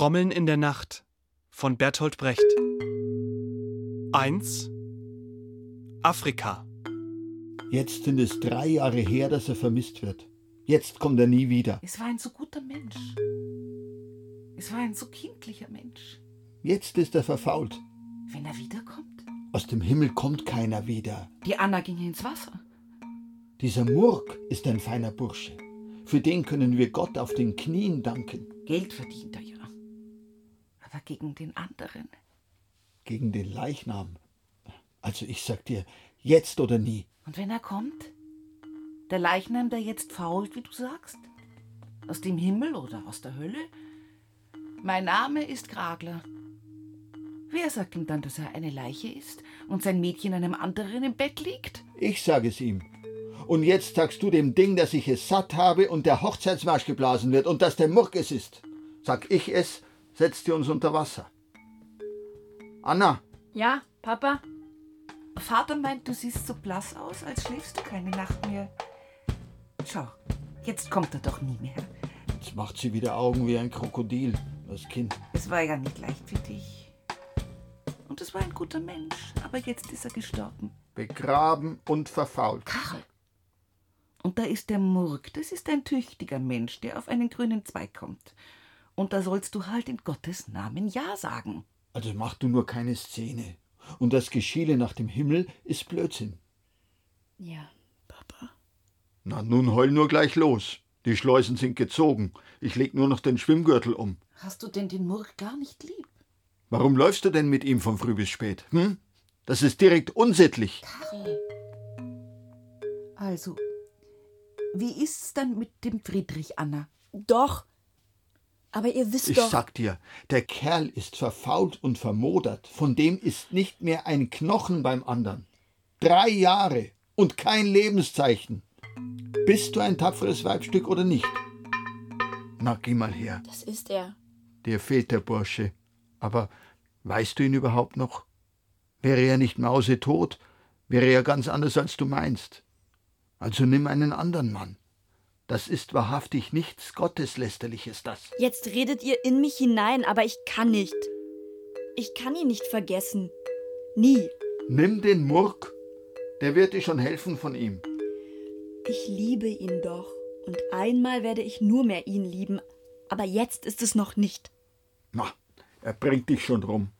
Trommeln in der Nacht von Bertolt Brecht 1 Afrika Jetzt sind es drei Jahre her, dass er vermisst wird. Jetzt kommt er nie wieder. Es war ein so guter Mensch. Es war ein so kindlicher Mensch. Jetzt ist er verfault. Wenn er wiederkommt? Aus dem Himmel kommt keiner wieder. Die Anna ging ins Wasser. Dieser Murk ist ein feiner Bursche. Für den können wir Gott auf den Knien danken. Geld verdient er ja. Aber gegen den anderen. Gegen den Leichnam. Also ich sag dir, jetzt oder nie. Und wenn er kommt? Der Leichnam, der jetzt fault, wie du sagst? Aus dem Himmel oder aus der Hölle? Mein Name ist Kragler. Wer sagt ihm dann, dass er eine Leiche ist und sein Mädchen einem anderen im Bett liegt? Ich sag es ihm. Und jetzt sagst du dem Ding, dass ich es satt habe und der Hochzeitsmarsch geblasen wird und dass der Murk es ist. Sag ich es, setzt ihr uns unter Wasser. Anna, Ja, Papa? Vater meint, du siehst so blass aus, als schläfst du keine Nacht mehr. Schau, jetzt kommt er doch nie mehr. jetzt macht sie wieder Augen wie ein Krokodil, das Kind. Es war ja nicht leicht für dich. Und es war ein guter Mensch, aber jetzt ist er gestorben. Begraben und verfault. Karl. Und da ist der Murk, das ist ein tüchtiger Mensch, der auf einen grünen Zweig kommt. Und da sollst du halt in Gottes Namen Ja sagen. Also mach du nur keine Szene. Und das Geschiele nach dem Himmel ist Blödsinn. Ja. Na, nun heul nur gleich los. Die Schleusen sind gezogen. Ich leg nur noch den Schwimmgürtel um. Hast du denn den Murk gar nicht lieb? Warum läufst du denn mit ihm von früh bis spät? Hm? Das ist direkt unsittlich. Also, wie ist's dann mit dem Friedrich, Anna? Doch. Aber ihr wisst Ich doch. sag dir, der Kerl ist verfault und vermodert. Von dem ist nicht mehr ein Knochen beim anderen. Drei Jahre und kein Lebenszeichen. Bist du ein tapferes Weibstück oder nicht? Na, geh mal her. Das ist er. Dir fehlt der Bursche. Aber weißt du ihn überhaupt noch? Wäre er nicht mausetot, wäre er ganz anders, als du meinst. Also nimm einen anderen Mann. Das ist wahrhaftig nichts Gotteslästerliches, das. Jetzt redet ihr in mich hinein, aber ich kann nicht. Ich kann ihn nicht vergessen. Nie. Nimm den Murk. Der wird dir schon helfen von ihm. Ich liebe ihn doch. Und einmal werde ich nur mehr ihn lieben. Aber jetzt ist es noch nicht. Na, er bringt dich schon rum.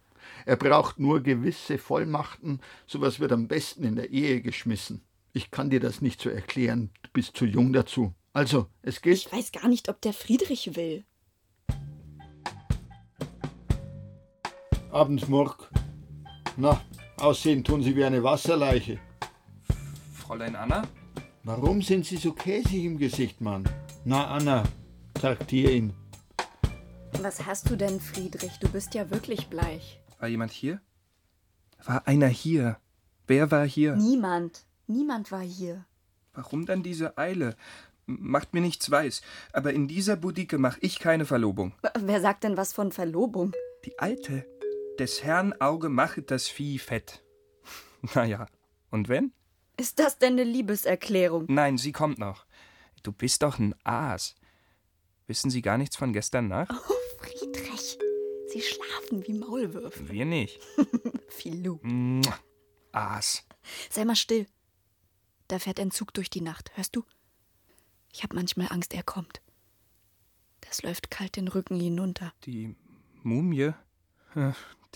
Er braucht nur gewisse Vollmachten. Sowas wird am besten in der Ehe geschmissen. Ich kann dir das nicht so erklären. Du bist zu jung dazu. Also, es geht. Ich weiß gar nicht, ob der Friedrich will. Abends Murk. Na, aussehen tun sie wie eine Wasserleiche. Fräulein Anna? Warum sind sie so käsig im Gesicht, Mann? Na, Anna, traktier ihn. Was hast du denn, Friedrich? Du bist ja wirklich bleich. War jemand hier? War einer hier? Wer war hier? Niemand. Niemand war hier. Warum dann diese Eile? Macht mir nichts weiß, aber in dieser Budike mach ich keine Verlobung. Wer sagt denn was von Verlobung? Die Alte. Des Herrn Auge machet das Vieh fett. Naja, und wenn? Ist das denn eine Liebeserklärung? Nein, sie kommt noch. Du bist doch ein Aas. Wissen Sie gar nichts von gestern Nacht? Oh, Friedrich. Sie schlafen wie Maulwürfe. Wir nicht. Filou. Aas. Sei mal still. Da fährt ein Zug durch die Nacht. Hörst du? Ich hab manchmal Angst, er kommt. Das läuft kalt den Rücken hinunter. Die Mumie? Äh,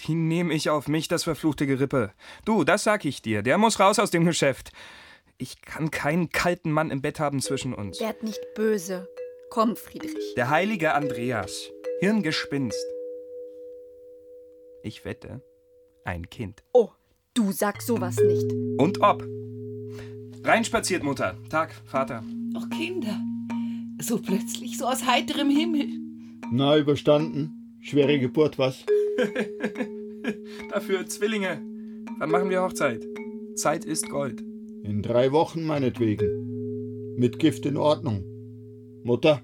Die nehme ich auf mich, das verfluchte Gerippe. Du, das sag ich dir. Der muss raus aus dem Geschäft. Ich kann keinen kalten Mann im Bett haben zwischen uns. Werd nicht böse. Komm, Friedrich. Der heilige Andreas. Hirngespinst. Ich wette, ein Kind. Oh, du sag sowas nicht. Und ob. Reinspaziert, Mutter. Tag, Vater. Ach, Kinder. So plötzlich, so aus heiterem Himmel. Na, überstanden. Schwere Geburt, was? Dafür Zwillinge. Wann machen wir Hochzeit? Zeit ist Gold. In drei Wochen meinetwegen. Mit Gift in Ordnung. Mutter,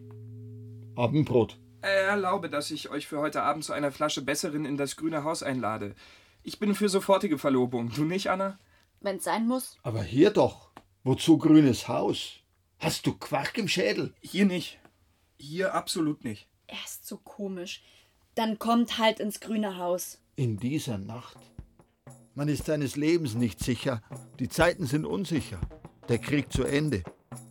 Abendbrot. Erlaube, dass ich euch für heute Abend zu einer Flasche Besseren in das grüne Haus einlade. Ich bin für sofortige Verlobung. Du nicht, Anna? Wenn's sein muss. Aber hier doch. Wozu grünes Haus? Hast du Quark im Schädel? Hier nicht. Hier absolut nicht. Er ist so komisch. Dann kommt halt ins grüne Haus. In dieser Nacht? Man ist seines Lebens nicht sicher. Die Zeiten sind unsicher. Der Krieg zu Ende.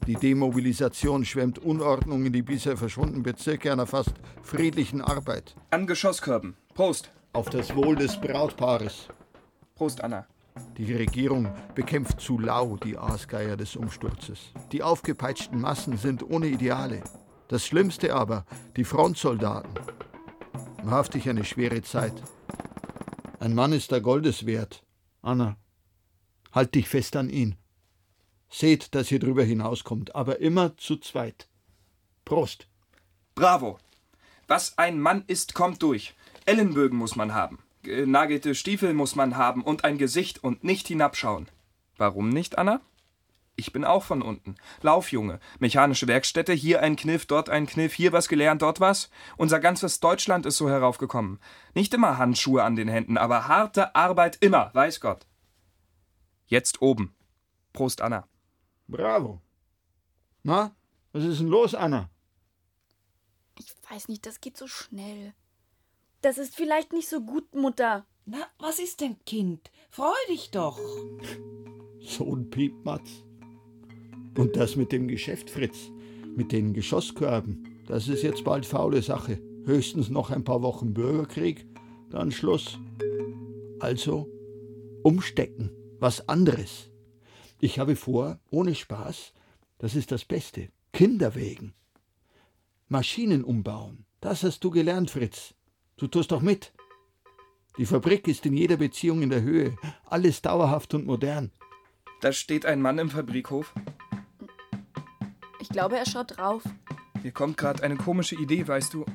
Die Demobilisation schwemmt Unordnung in die bisher verschwundenen Bezirke einer fast friedlichen Arbeit. An Geschosskörben. Prost. Auf das Wohl des Brautpaares. Prost, Anna. Die Regierung bekämpft zu lau die Aasgeier des Umsturzes. Die aufgepeitschten Massen sind ohne Ideale. Das Schlimmste aber, die Frontsoldaten. Wahrhaftig eine schwere Zeit. Ein Mann ist der Goldes wert. Anna, halt dich fest an ihn. Seht, dass ihr drüber hinauskommt, aber immer zu zweit. Prost. Bravo. Was ein Mann ist, kommt durch. Ellenbögen muss man haben. Genagelte Stiefel muss man haben und ein Gesicht und nicht hinabschauen. Warum nicht, Anna? Ich bin auch von unten. Laufjunge. Mechanische Werkstätte, hier ein Kniff, dort ein Kniff, hier was gelernt, dort was. Unser ganzes Deutschland ist so heraufgekommen. Nicht immer Handschuhe an den Händen, aber harte Arbeit immer, weiß Gott. Jetzt oben. Prost, Anna. Bravo. Na, was ist denn los, Anna? Ich weiß nicht, das geht so schnell. Das ist vielleicht nicht so gut, Mutter. Na, was ist denn, Kind? Freu dich doch. So ein Piepmatz. Und das mit dem Geschäft, Fritz, mit den Geschosskörben, das ist jetzt bald faule Sache. Höchstens noch ein paar Wochen Bürgerkrieg, dann Schluss. Also umstecken, was anderes. Ich habe vor, ohne Spaß, das ist das Beste, Kinder wegen. Maschinen umbauen, das hast du gelernt, Fritz. Du tust doch mit. Die Fabrik ist in jeder Beziehung in der Höhe, alles dauerhaft und modern. Da steht ein Mann im Fabrikhof. Ich glaube, er schaut drauf. Mir kommt gerade eine komische Idee, weißt du.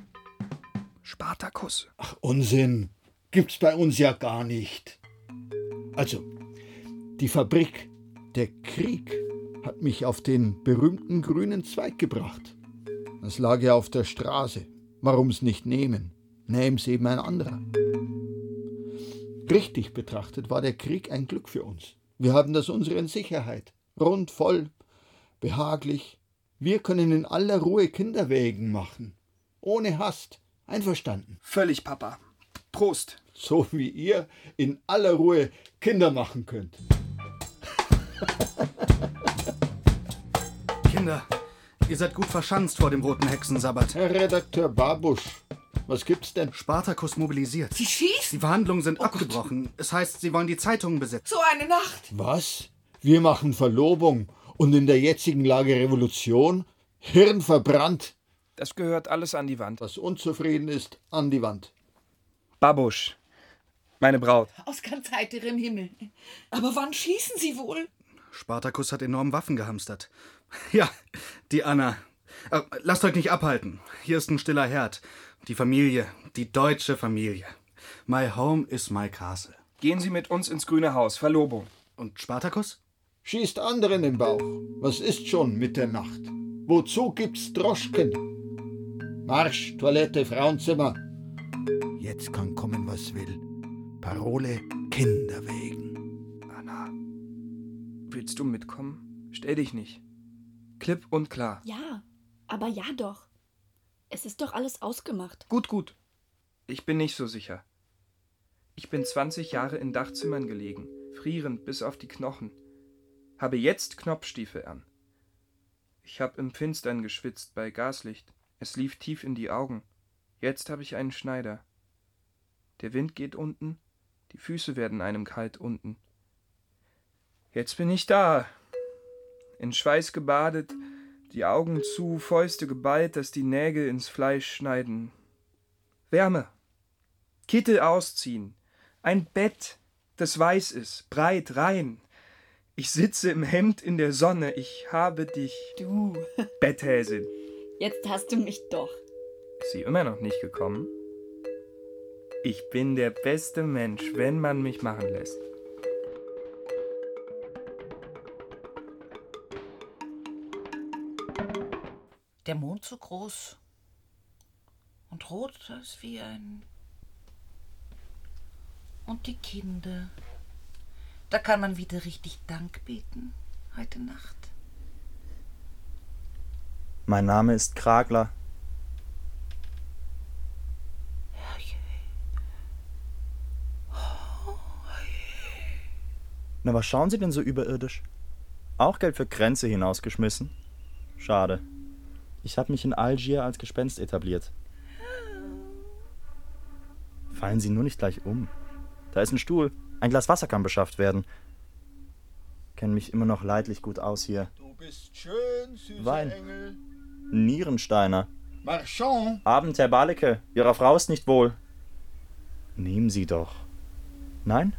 Spartakus. Ach, Unsinn. Gibt's bei uns ja gar nicht. Also, die Fabrik, der Krieg, hat mich auf den berühmten grünen Zweig gebracht. Das lag ja auf der Straße. Warum's nicht nehmen? Nähm's eben ein anderer. Richtig betrachtet war der Krieg ein Glück für uns. Wir haben das unsere in Sicherheit. Rund, voll, behaglich. Wir können in aller Ruhe Kinderwägen machen. Ohne Hast. Einverstanden. Völlig, Papa. Prost. So wie ihr in aller Ruhe Kinder machen könnt. Kinder, ihr seid gut verschanzt vor dem roten Hexensabbat. Herr Redakteur Babusch, was gibt's denn? Spartakus mobilisiert. Sie schießen. Die Verhandlungen sind abgebrochen. Es heißt, sie wollen die Zeitungen besetzen. So eine Nacht. Was? Wir machen Verlobung und in der jetzigen Lage Revolution? Hirn verbrannt. Das gehört alles an die Wand. Was unzufrieden ist, an die Wand. Babusch. Meine Braut. Aus ganz heiterem Himmel. Aber wann schießen Sie wohl? Spartakus hat enorm Waffen gehamstert. Ja, die Anna. Äh, lasst euch nicht abhalten. Hier ist ein stiller Herd. Die Familie, die deutsche Familie. My home is my castle. Gehen Sie mit uns ins grüne Haus. Verlobung. Und Spartakus? Schießt anderen im Bauch. Was ist schon mit der Nacht? Wozu gibt's Droschken? Marsch, Toilette, Frauenzimmer. Jetzt kann kommen, was will. Parole Kinder wegen. Anna. Willst du mitkommen? Stell dich nicht. Klipp und klar. Ja, aber ja doch. Es ist doch alles ausgemacht. Gut, gut. Ich bin nicht so sicher. Ich bin 20 Jahre in Dachzimmern gelegen, frierend bis auf die Knochen. Habe jetzt Knopfstiefel an. Ich hab im Finstern geschwitzt bei Gaslicht. Es lief tief in die Augen. Jetzt habe ich einen Schneider. Der Wind geht unten, die Füße werden einem kalt unten. Jetzt bin ich da. In Schweiß gebadet, die Augen zu, Fäuste geballt, dass die Nägel ins Fleisch schneiden. Wärme. Kittel ausziehen. Ein Bett, das weiß ist, breit, rein. Ich sitze im Hemd in der Sonne, ich habe dich, Du. Betthäsin. Jetzt hast du mich doch. Ist sie immer noch nicht gekommen? Ich bin der beste Mensch, wenn man mich machen lässt. der Mond so groß und rot ist wie ein. Und die Kinder. Da kann man wieder richtig Dank beten heute Nacht. Mein Name ist Kragler. Na, was schauen Sie denn so überirdisch? Auch Geld für Grenze hinausgeschmissen? Schade. Ich habe mich in Algier als Gespenst etabliert. Fallen Sie nur nicht gleich um. Da ist ein Stuhl. Ein Glas Wasser kann beschafft werden. Kennen mich immer noch leidlich gut aus hier. Du bist schön, süßer Wein. Engel. Nierensteiner. Marchand. Abend, Herr Balecke. Ihrer Frau ist nicht wohl. Nehmen Sie doch. Nein?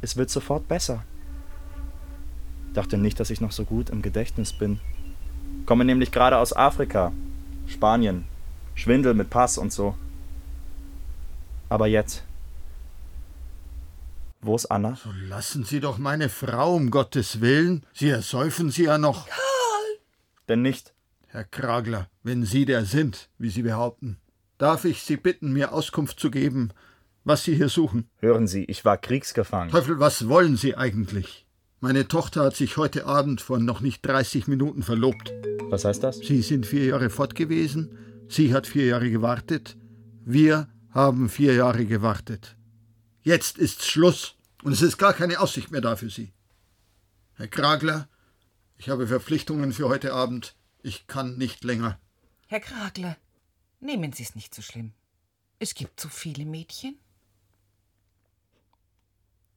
Es wird sofort besser. Dachte nicht, dass ich noch so gut im Gedächtnis bin. Komme nämlich gerade aus Afrika. Spanien. Schwindel mit Pass und so. Aber jetzt. Wo ist Anna? So lassen Sie doch meine Frau um Gottes Willen. Sie ersäufen sie ja noch. Denn nicht. Herr Kragler, wenn Sie der sind, wie Sie behaupten, darf ich Sie bitten, mir Auskunft zu geben, was Sie hier suchen. Hören Sie, ich war kriegsgefangen. Teufel, was wollen Sie eigentlich? Meine Tochter hat sich heute Abend vor noch nicht 30 Minuten verlobt. Was heißt das? Sie sind vier Jahre fort gewesen, sie hat vier Jahre gewartet, wir haben vier Jahre gewartet. Jetzt ist's Schluss und es ist gar keine Aussicht mehr da für Sie. Herr Kragler, ich habe Verpflichtungen für heute Abend. Ich kann nicht länger. Herr Kragler, nehmen Sie es nicht so schlimm. Es gibt so viele Mädchen.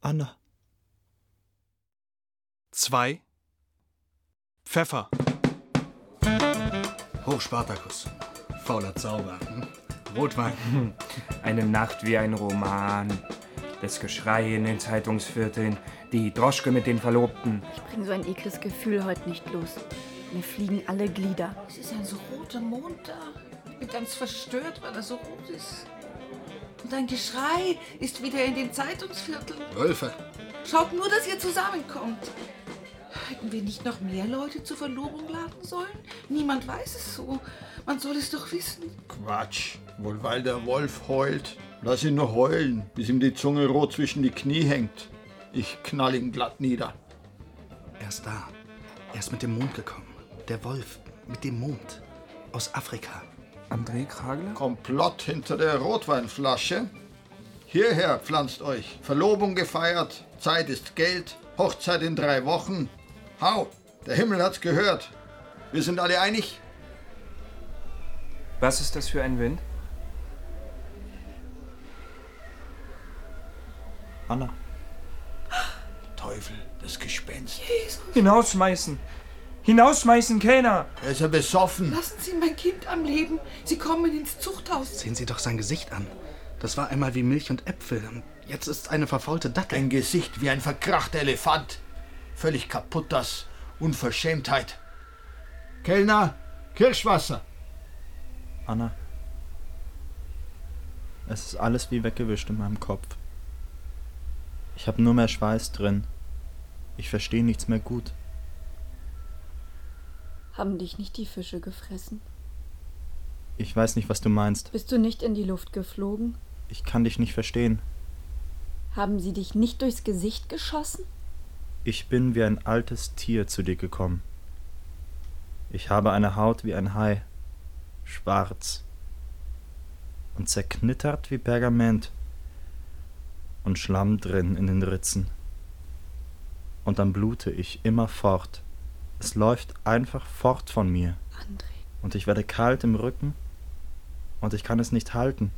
Anna. 2. Pfeffer. Hoch Spartacus. Fauler Zauber. Hm? Rotwein. Eine Nacht wie ein Roman. Das Geschrei in den Zeitungsvierteln, die Droschke mit den Verlobten. Ich bringe so ein ekles Gefühl heute nicht los. Mir fliegen alle Glieder. Es ist ein so roter Mond da. Ich bin ganz verstört, weil er so rot ist. Und ein Geschrei ist wieder in den Zeitungsvierteln. Wölfe. Schaut nur, dass ihr zusammenkommt. Hätten wir nicht noch mehr Leute zur Verlobung laden sollen? Niemand weiß es so. Man soll es doch wissen. Quatsch. Wohl weil der Wolf heult. Lass ihn nur heulen, bis ihm die Zunge rot zwischen die Knie hängt. Ich knall ihn glatt nieder. Er ist da. Er ist mit dem Mond gekommen. Der Wolf mit dem Mond. Aus Afrika. André Kragler? Komplott hinter der Rotweinflasche. Hierher pflanzt euch. Verlobung gefeiert, Zeit ist Geld, Hochzeit in drei Wochen. Hau, der Himmel hat's gehört. Wir sind alle einig? Was ist das für ein Wind? Anna. Teufel, das Gespenst. Hinausschmeißen! Hinausschmeißen, Kellner! Er ist ja besoffen. Lassen Sie mein Kind am Leben. Sie kommen ins Zuchthaus. Sehen Sie doch sein Gesicht an. Das war einmal wie Milch und Äpfel. Und jetzt ist es eine verfaulte Dattel. Ein Gesicht wie ein verkrachter Elefant. Völlig kaputt das. Unverschämtheit. Kellner, Kirschwasser. Anna. Es ist alles wie weggewischt in meinem Kopf. Ich habe nur mehr Schweiß drin. Ich verstehe nichts mehr gut. Haben dich nicht die Fische gefressen? Ich weiß nicht, was du meinst. Bist du nicht in die Luft geflogen? Ich kann dich nicht verstehen. Haben sie dich nicht durchs Gesicht geschossen? Ich bin wie ein altes Tier zu dir gekommen. Ich habe eine Haut wie ein Hai, schwarz und zerknittert wie Pergament und Schlamm drin in den Ritzen. Und dann blute ich immer fort. Es läuft einfach fort von mir. André, Und ich werde kalt im Rücken und ich kann es nicht halten.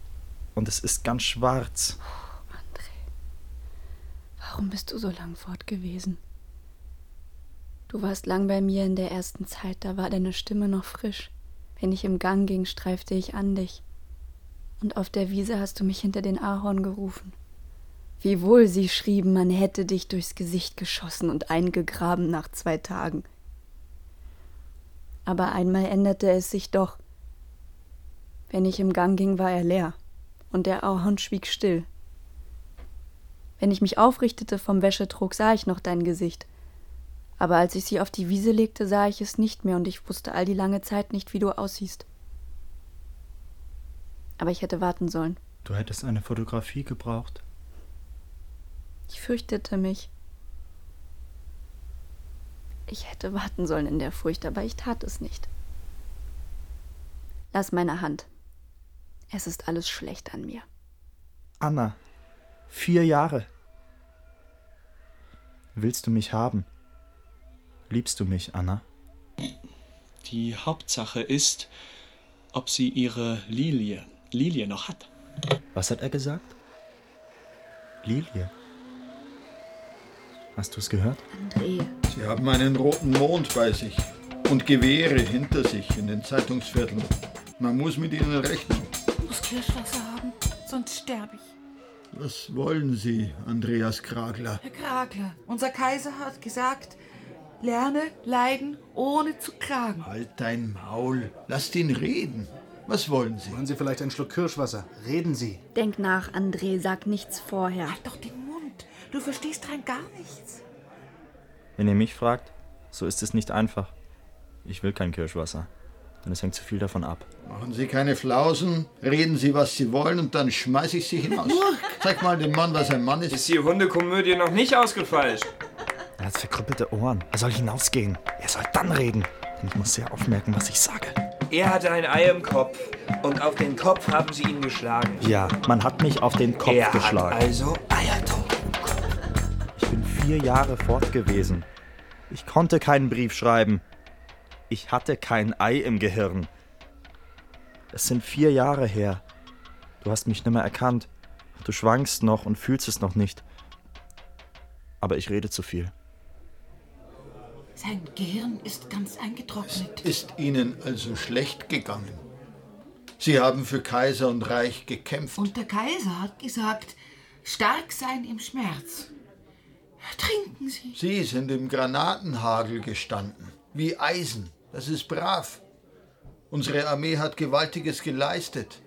Und es ist ganz schwarz. Warum bist du so lang fort gewesen? Du warst lang bei mir in der ersten Zeit, da war deine Stimme noch frisch. Wenn ich im Gang ging, streifte ich an dich. Und auf der Wiese hast du mich hinter den Ahorn gerufen. Wie wohl sie schrieben, man hätte dich durchs Gesicht geschossen und eingegraben nach zwei Tagen. Aber einmal änderte es sich doch. Wenn ich im Gang ging, war er leer, und der Ahorn schwieg still. Wenn ich mich aufrichtete vom Wäschetrog, sah ich noch dein Gesicht. Aber als ich sie auf die Wiese legte, sah ich es nicht mehr, und ich wusste all die lange Zeit nicht, wie du aussiehst. Aber ich hätte warten sollen. Du hättest eine Fotografie gebraucht. Ich fürchtete mich. Ich hätte warten sollen in der Furcht, aber ich tat es nicht. Lass meine Hand. Es ist alles schlecht an mir. Anna, vier Jahre. Willst du mich haben? Liebst du mich, Anna? Die Hauptsache ist, ob sie ihre Lilie, Lilie noch hat. Was hat er gesagt? Lilie. Hast du es gehört? André, Sie haben einen roten Mond bei sich und Gewehre hinter sich in den Zeitungsvierteln. Man muss mit ihnen rechnen. Ich muss Kirschwasser haben, sonst sterbe ich. Was wollen Sie, Andreas Kragler? Herr Kragler, unser Kaiser hat gesagt, lerne leiden, ohne zu klagen. Halt dein Maul. Lasst ihn reden. Was wollen Sie? Wollen Sie vielleicht einen Schluck Kirschwasser? Reden Sie. denk nach, André, sag nichts vorher. Halt doch den Mund, du verstehst rein gar nichts. Wenn ihr mich fragt, so ist es nicht einfach. Ich will kein Kirschwasser, denn es hängt zu viel davon ab. Machen Sie keine Flausen, reden Sie, was Sie wollen und dann schmeiß ich Sie hinaus. Zeig mal dem Mann, was ein Mann ist. Ist die Hundekomödie noch nicht ausgefeilscht? Er hat verkrüppelte Ohren. Er soll hinausgehen. Er soll dann reden. Denn ich muss sehr aufmerken, was ich sage. Er hatte ein Ei im Kopf und auf den Kopf haben sie ihn geschlagen. Ja, man hat mich auf den Kopf er geschlagen. hat also Eiertunk. Ich bin vier Jahre fort gewesen. Ich konnte keinen Brief schreiben. Ich hatte kein Ei im Gehirn. Es sind vier Jahre her. Du hast mich nimmer erkannt. Du schwankst noch und fühlst es noch nicht. Aber ich rede zu viel. Sein Gehirn ist ganz eingetrocknet. Ist Ihnen also schlecht gegangen? Sie haben für Kaiser und Reich gekämpft. Und der Kaiser hat gesagt, stark sein im Schmerz. Trinken Sie. Sie sind im Granatenhagel gestanden, wie Eisen. Das ist brav. Unsere Armee hat Gewaltiges geleistet.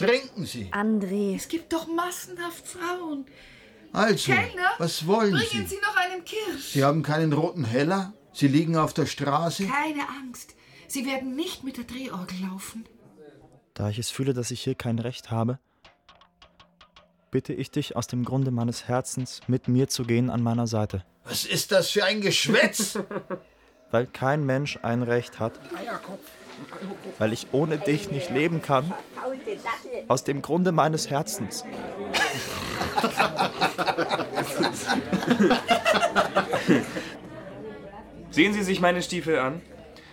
Trinken Sie. André, Es gibt doch massenhaft Frauen. Also, Kellner, was wollen Bringen Sie? Sie noch einen Kirsch. Sie haben keinen roten Heller? Sie liegen auf der Straße? Keine Angst. Sie werden nicht mit der Drehorgel laufen. Da ich es fühle, dass ich hier kein Recht habe, bitte ich dich aus dem Grunde meines Herzens, mit mir zu gehen an meiner Seite. Was ist das für ein Geschwätz? Weil kein Mensch ein Recht hat. Weil ich ohne dich nicht leben kann. Aus dem Grunde meines Herzens. Sehen Sie sich meine Stiefel an.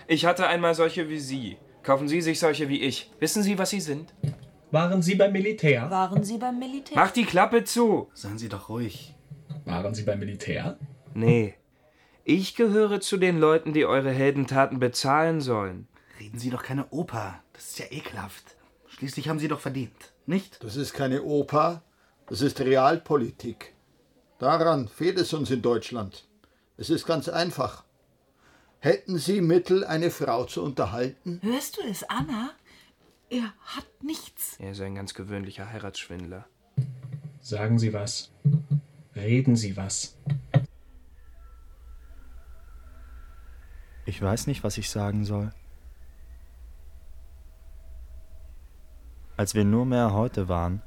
Ich hatte einmal solche wie Sie. Kaufen Sie sich solche wie ich. Wissen Sie, was Sie sind? Waren Sie beim Militär? Waren Sie beim Militär? Mach die Klappe zu. Seien Sie doch ruhig. Waren Sie beim Militär? Nee. Ich gehöre zu den Leuten, die eure Heldentaten bezahlen sollen. Reden Sie doch keine Oper. Das ist ja ekelhaft. Schließlich haben Sie doch verdient, nicht? Das ist keine Oper, das ist Realpolitik. Daran fehlt es uns in Deutschland. Es ist ganz einfach. Hätten Sie Mittel, eine Frau zu unterhalten? Hörst du es, Anna? Er hat nichts. Er ist ein ganz gewöhnlicher Heiratsschwindler. Sagen Sie was. Reden Sie was. Ich weiß nicht, was ich sagen soll. Als wir nur mehr heute waren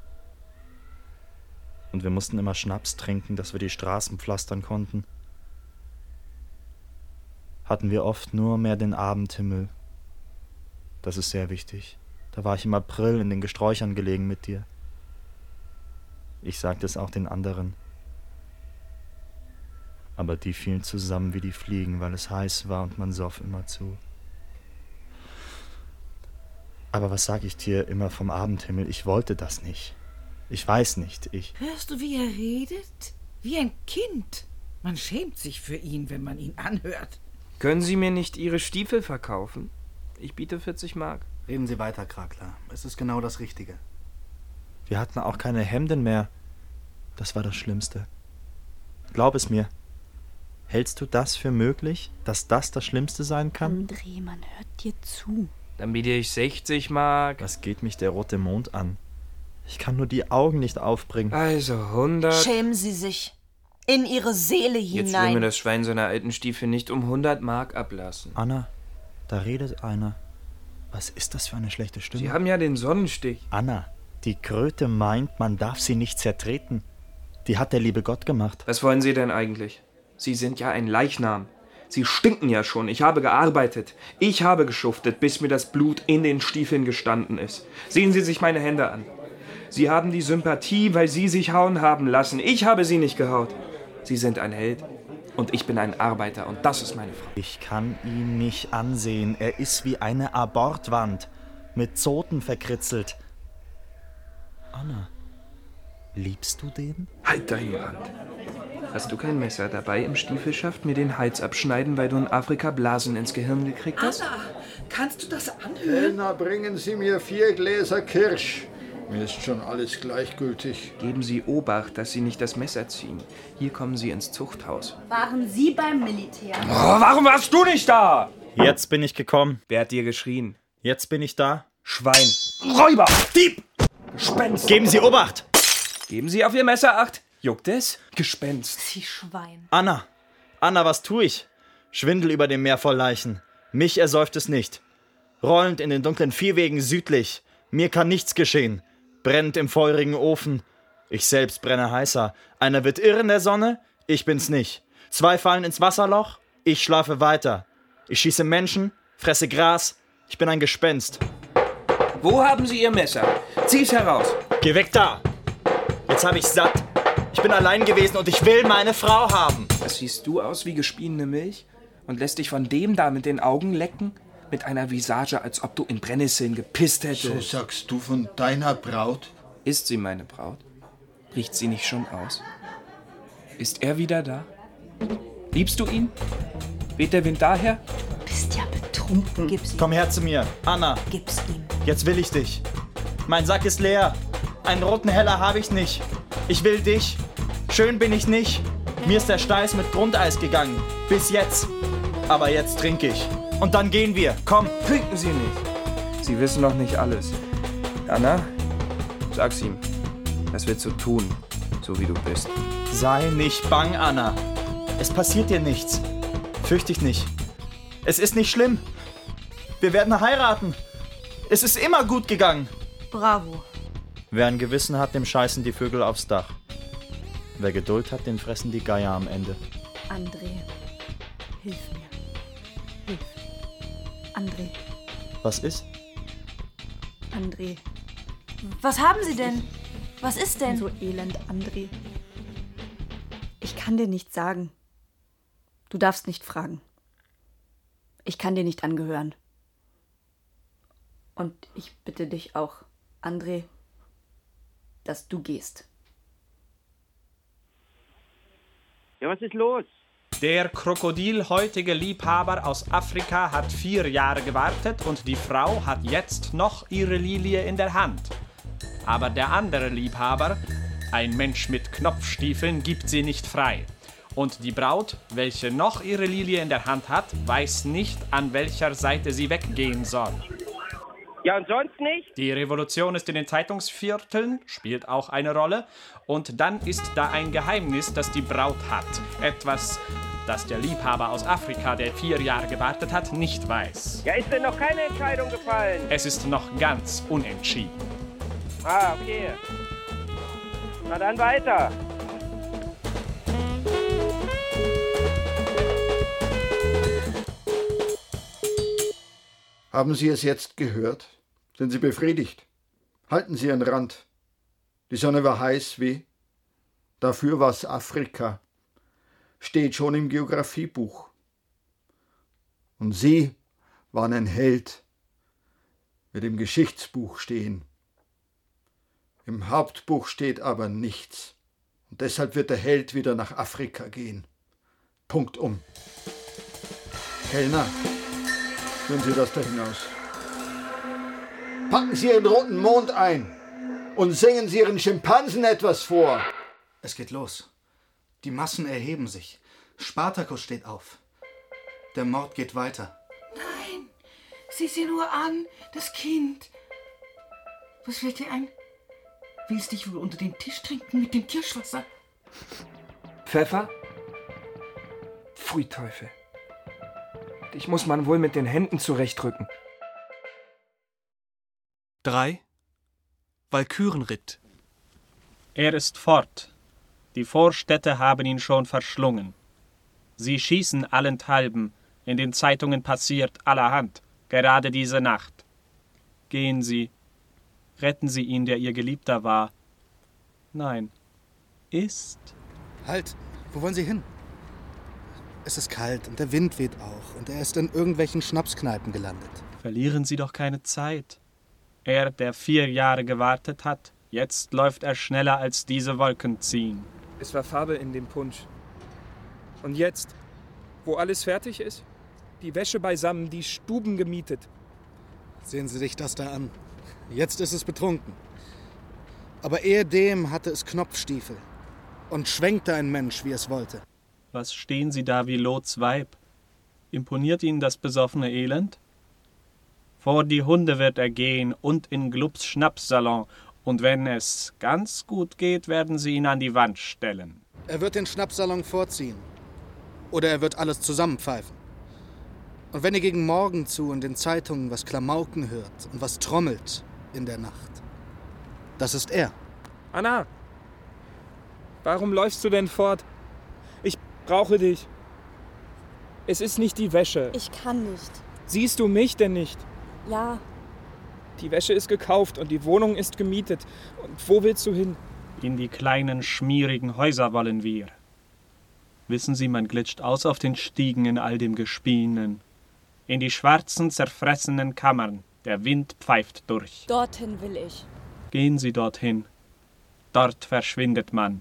und wir mussten immer Schnaps trinken, dass wir die Straßen pflastern konnten, hatten wir oft nur mehr den Abendhimmel. Das ist sehr wichtig. Da war ich im April in den Gesträuchern gelegen mit dir. Ich sagte es auch den anderen. Aber die fielen zusammen wie die Fliegen, weil es heiß war und man soff immer zu. Aber was sag ich dir immer vom Abendhimmel? Ich wollte das nicht. Ich weiß nicht. Ich. Hörst du, wie er redet? Wie ein Kind. Man schämt sich für ihn, wenn man ihn anhört. Können Sie mir nicht Ihre Stiefel verkaufen? Ich biete 40 Mark. Reden Sie weiter, Krakler. Es ist genau das Richtige. Wir hatten auch keine Hemden mehr. Das war das Schlimmste. Glaub es mir. Hältst du das für möglich, dass das das Schlimmste sein kann? André, man hört dir zu. Dann biete ich 60 Mark. Was geht mich der rote Mond an? Ich kann nur die Augen nicht aufbringen. Also 100. Schämen Sie sich. In Ihre Seele Jetzt will mir hinein. das Schwein seiner alten Stiefel nicht um 100 Mark ablassen. Anna, da redet einer. Was ist das für eine schlechte Stimme? Sie haben ja den Sonnenstich. Anna, die Kröte meint, man darf sie nicht zertreten. Die hat der liebe Gott gemacht. Was wollen Sie denn eigentlich? Sie sind ja ein Leichnam. Sie stinken ja schon. Ich habe gearbeitet. Ich habe geschuftet, bis mir das Blut in den Stiefeln gestanden ist. Sehen Sie sich meine Hände an. Sie haben die Sympathie, weil Sie sich hauen haben lassen. Ich habe Sie nicht gehaut. Sie sind ein Held. Und ich bin ein Arbeiter und das ist meine Frau. Ich kann ihn nicht ansehen. Er ist wie eine Abortwand, mit Zoten verkritzelt. Anna, liebst du den? Halt deine Hand. Hast du kein Messer dabei im Stiefelschaft mir den Hals abschneiden, weil du in Afrika Blasen ins Gehirn gekriegt hast? Anna, kannst du das anhören? Elna, bringen Sie mir vier Gläser Kirsch. Mir ist schon alles gleichgültig. Geben Sie Obacht, dass Sie nicht das Messer ziehen. Hier kommen Sie ins Zuchthaus. Waren Sie beim Militär? Oh, warum warst du nicht da? Jetzt bin ich gekommen. Wer hat dir geschrien? Jetzt bin ich da. Schwein. Räuber. Dieb. Gespenst. Geben Sie Obacht! Geben Sie auf Ihr Messer Acht. Juckt es? Gespenst. Sie Schwein. Anna! Anna, was tu ich? Schwindel über dem Meer voll Leichen. Mich ersäuft es nicht. Rollend in den dunklen Vierwegen südlich. Mir kann nichts geschehen. Brennt im feurigen Ofen. Ich selbst brenne heißer. Einer wird irr in der Sonne, ich bin's nicht. Zwei fallen ins Wasserloch, ich schlafe weiter. Ich schieße Menschen, fresse Gras, ich bin ein Gespenst. Wo haben Sie Ihr Messer? Zieh's heraus. Geh weg da! Jetzt hab ich's satt. Ich bin allein gewesen und ich will meine Frau haben. Was siehst du aus wie gespienene Milch? Und lässt dich von dem da mit den Augen lecken? Mit einer Visage, als ob du in Brennnesseln gepisst hättest. So sagst du von deiner Braut? Ist sie meine Braut? Riecht sie nicht schon aus? Ist er wieder da? Liebst du ihn? Weht der Wind daher? Bist ja betrunken. Gib's ihm. Komm her zu mir, Anna. Gib's ihm. Jetzt will ich dich. Mein Sack ist leer. Einen roten Heller habe ich nicht. Ich will dich. Schön bin ich nicht. Mir ist der Steiß mit Grundeis gegangen. Bis jetzt. Aber jetzt trinke ich. Und dann gehen wir. Komm. Trinken Sie nicht. Sie wissen noch nicht alles. Anna, sag's ihm. Das wird so tun, so wie du bist. Sei nicht bang, Anna. Es passiert dir nichts. Fürcht dich nicht. Es ist nicht schlimm. Wir werden heiraten. Es ist immer gut gegangen. Bravo. Wer ein Gewissen hat, dem scheißen die Vögel aufs Dach. Wer Geduld hat, den fressen die Geier am Ende. André, hilf mir. Hilf. André, Was ist? André, Was haben Sie denn? Was ist denn? so elend, André. Ich kann dir nichts sagen. Du darfst nicht fragen. Ich kann dir nicht angehören. Und ich bitte dich auch, André, dass du gehst. Ja, was ist los? Der krokodilhäutige Liebhaber aus Afrika hat vier Jahre gewartet und die Frau hat jetzt noch ihre Lilie in der Hand. Aber der andere Liebhaber, ein Mensch mit Knopfstiefeln, gibt sie nicht frei. Und die Braut, welche noch ihre Lilie in der Hand hat, weiß nicht, an welcher Seite sie weggehen soll. Ja, und sonst nicht? Die Revolution ist in den Zeitungsvierteln, spielt auch eine Rolle. Und dann ist da ein Geheimnis, das die Braut hat. Etwas, das der Liebhaber aus Afrika, der vier Jahre gewartet hat, nicht weiß. Ja, ist denn noch keine Entscheidung gefallen? Es ist noch ganz unentschieden. Ah, okay. Na dann weiter. Haben Sie es jetzt gehört? Sind Sie befriedigt? Halten Sie Ihren Rand. Die Sonne war heiß wie. Dafür war's Afrika. Steht schon im Geographiebuch. Und Sie waren ein Held. Wird im Geschichtsbuch stehen. Im Hauptbuch steht aber nichts. Und deshalb wird der Held wieder nach Afrika gehen. Punkt um. Kellner, führen Sie das da hinaus. Packen Sie Ihren roten Mond ein und singen Sie Ihren Schimpansen etwas vor. Es geht los. Die Massen erheben sich. Spartacus steht auf. Der Mord geht weiter. Nein, sieh sie nur an, das Kind. Was fällt dir ein? Willst dich wohl unter den Tisch trinken mit dem Kirschwasser? Pfeffer? Pfui Teufel. Dich muss man wohl mit den Händen zurechtrücken. 3. Walkürenritt. Er ist fort. Die Vorstädte haben ihn schon verschlungen. Sie schießen allenthalben, in den Zeitungen passiert allerhand, gerade diese Nacht. Gehen Sie, retten Sie ihn, der Ihr Geliebter war. Nein, ist. Halt! Wo wollen Sie hin? Es ist kalt und der Wind weht auch und er ist in irgendwelchen Schnapskneipen gelandet. Verlieren Sie doch keine Zeit. Er, der vier Jahre gewartet hat, jetzt läuft er schneller als diese Wolken ziehen. Es war Farbe in dem Punsch. Und jetzt, wo alles fertig ist, die Wäsche beisammen, die Stuben gemietet. Sehen Sie sich das da an. Jetzt ist es betrunken. Aber ehedem hatte es Knopfstiefel und schwenkte ein Mensch, wie es wollte. Was stehen Sie da wie Lots Weib? Imponiert Ihnen das besoffene Elend? Vor die Hunde wird er gehen und in Glubs Schnapssalon, und wenn es ganz gut geht, werden Sie ihn an die Wand stellen. Er wird den Schnapssalon vorziehen. Oder er wird alles zusammenpfeifen. Und wenn ihr gegen Morgen zu in den Zeitungen was Klamauken hört und was trommelt in der Nacht, das ist er. Anna, warum läufst du denn fort? Ich brauche dich. Es ist nicht die Wäsche. Ich kann nicht. Siehst du mich denn nicht? Ja, Die Wäsche ist gekauft und die Wohnung ist gemietet. Und wo willst du hin? In die kleinen, schmierigen Häuser wollen wir. Wissen Sie, man glitscht aus auf den Stiegen in all dem Gespienen. In die schwarzen, zerfressenen Kammern. Der Wind pfeift durch. dorthin will ich. Gehen Sie dorthin. Dort verschwindet man.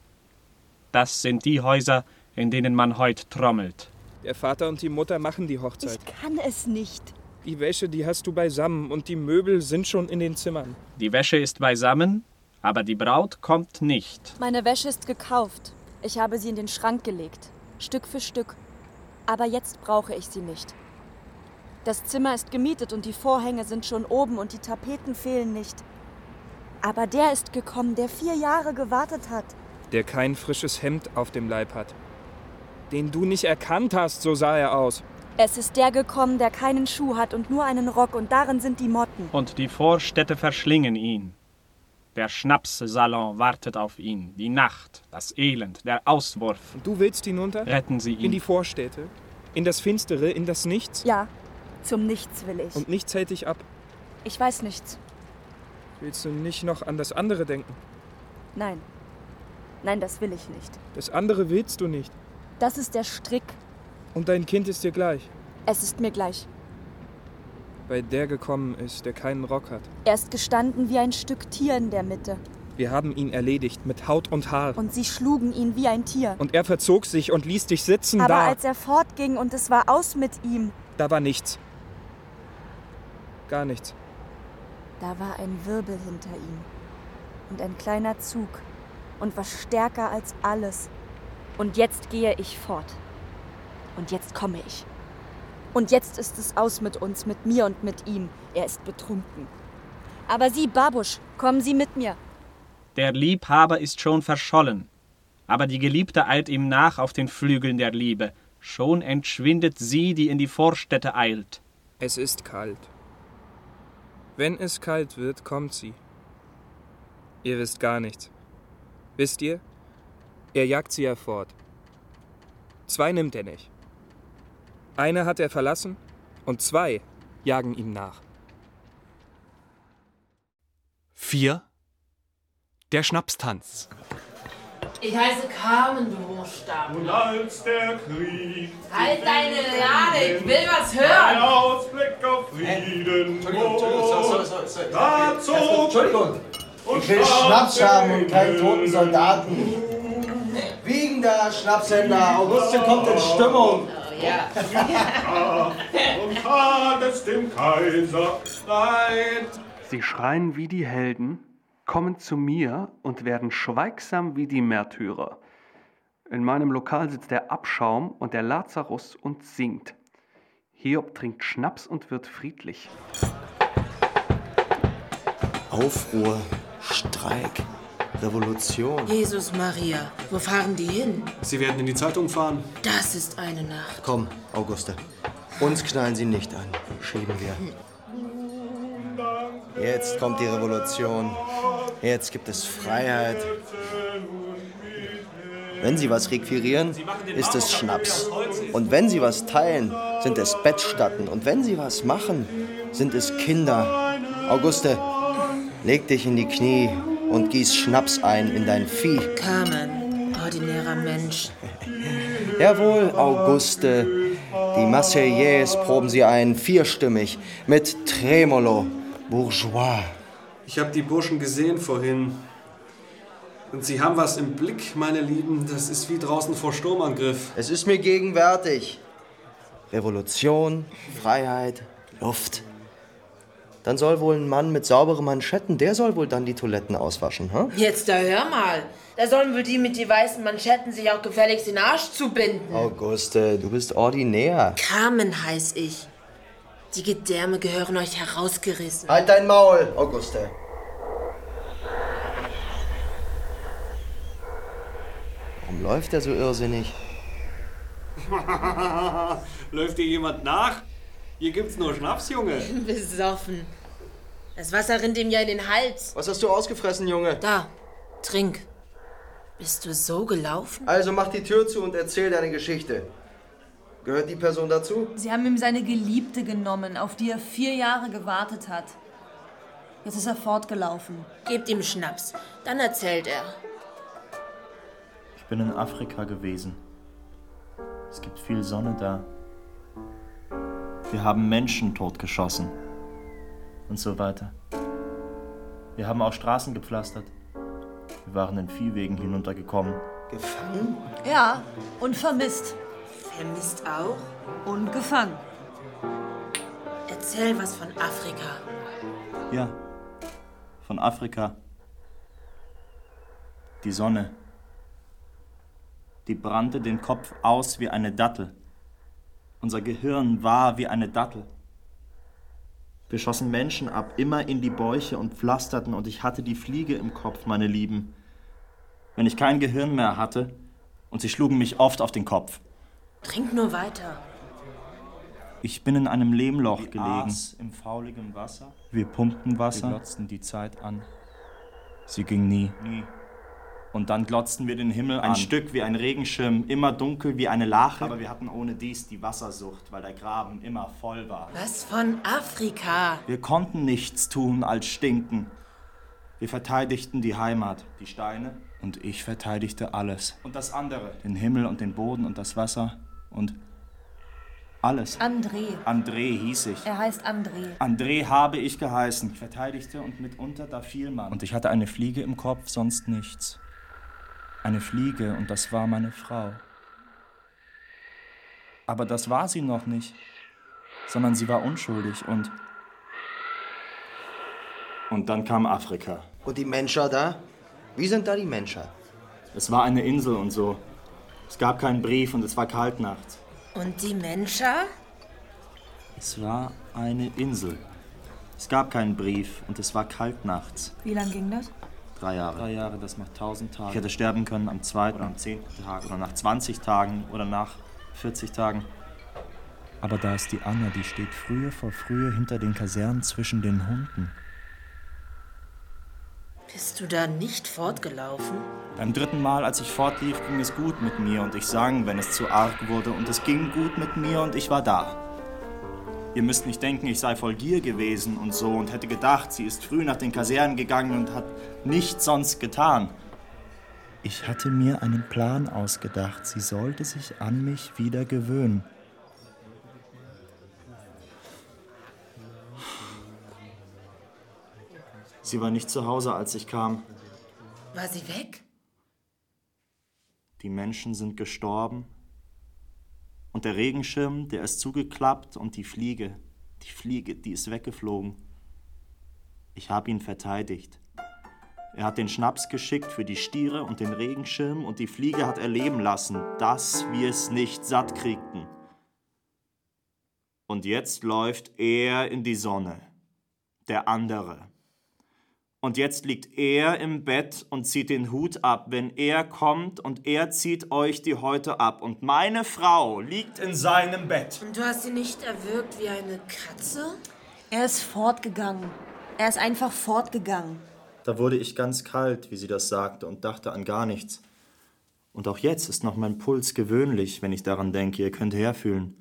Das sind die Häuser, in denen man heut trommelt. Der Vater und die Mutter machen die Hochzeit. Ich kann es nicht. Die Wäsche, die hast du beisammen und die Möbel sind schon in den Zimmern. Die Wäsche ist beisammen, aber die Braut kommt nicht. Meine Wäsche ist gekauft. Ich habe sie in den Schrank gelegt. Stück für Stück. Aber jetzt brauche ich sie nicht. Das Zimmer ist gemietet und die Vorhänge sind schon oben und die Tapeten fehlen nicht. Aber der ist gekommen, der vier Jahre gewartet hat. Der kein frisches Hemd auf dem Leib hat. Den du nicht erkannt hast, so sah er aus. Es ist der gekommen, der keinen Schuh hat und nur einen Rock und darin sind die Motten. Und die Vorstädte verschlingen ihn. Der Schnapssalon wartet auf ihn. Die Nacht, das Elend, der Auswurf. Und du willst hinunter? Retten Sie ihn. In die Vorstädte? In das Finstere? In das Nichts? Ja, zum Nichts will ich. Und nichts hält dich ab. Ich weiß nichts. Willst du nicht noch an das andere denken? Nein. Nein, das will ich nicht. Das andere willst du nicht. Das ist der Strick. Und dein Kind ist dir gleich. Es ist mir gleich. Weil der gekommen ist, der keinen Rock hat. Er ist gestanden wie ein Stück Tier in der Mitte. Wir haben ihn erledigt mit Haut und Haar. Und sie schlugen ihn wie ein Tier. Und er verzog sich und ließ dich sitzen Aber da. als er fortging und es war aus mit ihm, Da war nichts. Gar nichts. da war ein Wirbel hinter ihm. Und ein kleiner Zug. Und was stärker als alles. Und jetzt gehe ich fort. Und jetzt komme ich. Und jetzt ist es aus mit uns, mit mir und mit ihm. Er ist betrunken. Aber Sie, Babusch, kommen Sie mit mir. Der Liebhaber ist schon verschollen. Aber die Geliebte eilt ihm nach auf den Flügeln der Liebe. Schon entschwindet sie, die in die Vorstädte eilt. Es ist kalt. Wenn es kalt wird, kommt sie. Ihr wisst gar nichts. Wisst ihr? Er jagt sie ja fort. Zwei nimmt er nicht. Eine hat er verlassen und zwei jagen ihm nach. 4. Der Schnapstanz. Ich heiße Carmen, du Buchstaben. Und als der Krieg. Halt deine Lade, ich will was Ein hören. Ausblick auf Frieden. Entschuldigung, Entschuldigung, Entschuldigung. Ich will Schnaps haben und keinen toten Soldaten. Wiegender Schnapshändler, Augustin kommt in Stimmung. Ja. und tat es dem Kaiser leid. Sie schreien wie die Helden, kommen zu mir und werden schweigsam wie die Märtyrer. In meinem Lokal sitzt der Abschaum und der Lazarus und singt. Hiob trinkt Schnaps und wird friedlich. Aufruhr, Streik, Revolution. Jesus Maria, wo fahren die hin? Sie werden in die Zeitung fahren. Das ist eine Nacht. Komm, Auguste. Uns knallen sie nicht an. Schieben wir. Jetzt kommt die Revolution. Jetzt gibt es Freiheit. Wenn sie was requirieren, ist es Schnaps. Und wenn sie was teilen, sind es Bettstatten. Und wenn sie was machen, sind es Kinder. Auguste, leg dich in die Knie und gieß Schnaps ein in dein Vieh. Carmen, ordinärer Mensch. Jawohl, Auguste. Die Marseillaise proben Sie ein, vierstimmig, mit Tremolo, Bourgeois. Ich habe die Burschen gesehen vorhin. Und sie haben was im Blick, meine Lieben. Das ist wie draußen vor Sturmangriff. Es ist mir gegenwärtig. Revolution, Freiheit, Luft. Dann soll wohl ein Mann mit sauberen Manschetten, der soll wohl dann die Toiletten auswaschen, hm? Jetzt da hör mal. Da sollen wohl die mit die weißen Manschetten sich auch gefälligst den Arsch zubinden. Auguste, du bist ordinär. Carmen heiß ich. Die Gedärme gehören euch herausgerissen. Halt dein Maul, Auguste. Warum läuft er so irrsinnig? Läuft dir jemand nach? Hier gibt's nur Schnaps, Junge. Besoffen. Das Wasser rinnt ihm ja in den Hals. Was hast du ausgefressen, Junge? Da, trink. Bist du so gelaufen? Also mach die Tür zu und erzähl deine Geschichte. Gehört die Person dazu? Sie haben ihm seine Geliebte genommen, auf die er vier Jahre gewartet hat. Jetzt ist er fortgelaufen. Gebt ihm Schnaps, dann erzählt er. Ich bin in Afrika gewesen. Es gibt viel Sonne da. Wir haben Menschen totgeschossen. Und so weiter. Wir haben auch Straßen gepflastert. Wir waren in Viehwegen hinuntergekommen. Gefangen? Ja, und vermisst. Vermisst auch? Und gefangen. Erzähl was von Afrika. Ja, von Afrika. Die Sonne. Die brannte den Kopf aus wie eine Dattel. Unser Gehirn war wie eine Dattel. Wir schossen Menschen ab, immer in die Bäuche und pflasterten, und ich hatte die Fliege im Kopf, meine Lieben. Wenn ich kein Gehirn mehr hatte, und sie schlugen mich oft auf den Kopf. Trink nur weiter. Ich bin in einem Lehmloch Die gelegen. im fauligen Wasser. Wir pumpten Wasser. Wir glotzten die Zeit an. Sie ging nie. Nie. Und dann glotzten wir den Himmel Ein ein Stück wie ein Regenschirm, immer dunkel wie eine Lache. Aber wir hatten ohne dies die Wassersucht, weil der Graben immer voll war. Was von Afrika? Wir konnten nichts tun als stinken. Wir verteidigten die Heimat, die Steine. Und ich verteidigte alles. Und das andere. Den Himmel und den Boden und das Wasser und alles. André. André hieß ich. Er heißt André. André habe ich geheißen. Ich verteidigte und mitunter da fiel man. Und ich hatte eine Fliege im Kopf, sonst nichts. Eine Fliege und das war meine Frau. Aber das war sie noch nicht, sondern sie war unschuldig und. Und dann kam Afrika. Und die Menschen da? Wie sind da die Menschen? Es war eine Insel und so. Es gab keinen Brief und es war kalt nachts. Und die Menschen? Es war eine Insel. Es gab keinen Brief und es war kalt nachts. Wie lang ging das? Drei Jahre. Drei Jahre, das macht tausend Tage. Ich hätte sterben können am zweiten oder am zehnten Tag oder nach 20 Tagen oder nach 40 Tagen. Aber da ist die Anna, die steht frühe vor frühe hinter den Kasernen zwischen den Hunden. Bist du da nicht fortgelaufen? Beim dritten Mal, als ich fortlief, ging es gut mit mir und ich sang, wenn es zu arg wurde. Und es ging gut mit mir und ich war da. Ihr müsst nicht denken, ich sei voll Gier gewesen und so und hätte gedacht, sie ist früh nach den Kasernen gegangen und hat nichts sonst getan. Ich hatte mir einen Plan ausgedacht. Sie sollte sich an mich wieder gewöhnen. Sie war nicht zu Hause, als ich kam. War sie weg? Die Menschen sind gestorben. Und der Regenschirm, der ist zugeklappt und die Fliege, die Fliege, die ist weggeflogen. Ich habe ihn verteidigt. Er hat den Schnaps geschickt für die Stiere und den Regenschirm und die Fliege hat erleben lassen, dass wir es nicht satt kriegten. Und jetzt läuft er in die Sonne, der andere. Und jetzt liegt er im Bett und zieht den Hut ab, wenn er kommt und er zieht euch die Häute ab. Und meine Frau liegt in seinem Bett. Und du hast sie nicht erwürgt wie eine Katze? Er ist fortgegangen. Er ist einfach fortgegangen. Da wurde ich ganz kalt, wie sie das sagte, und dachte an gar nichts. Und auch jetzt ist noch mein Puls gewöhnlich, wenn ich daran denke, ihr könnt herfühlen.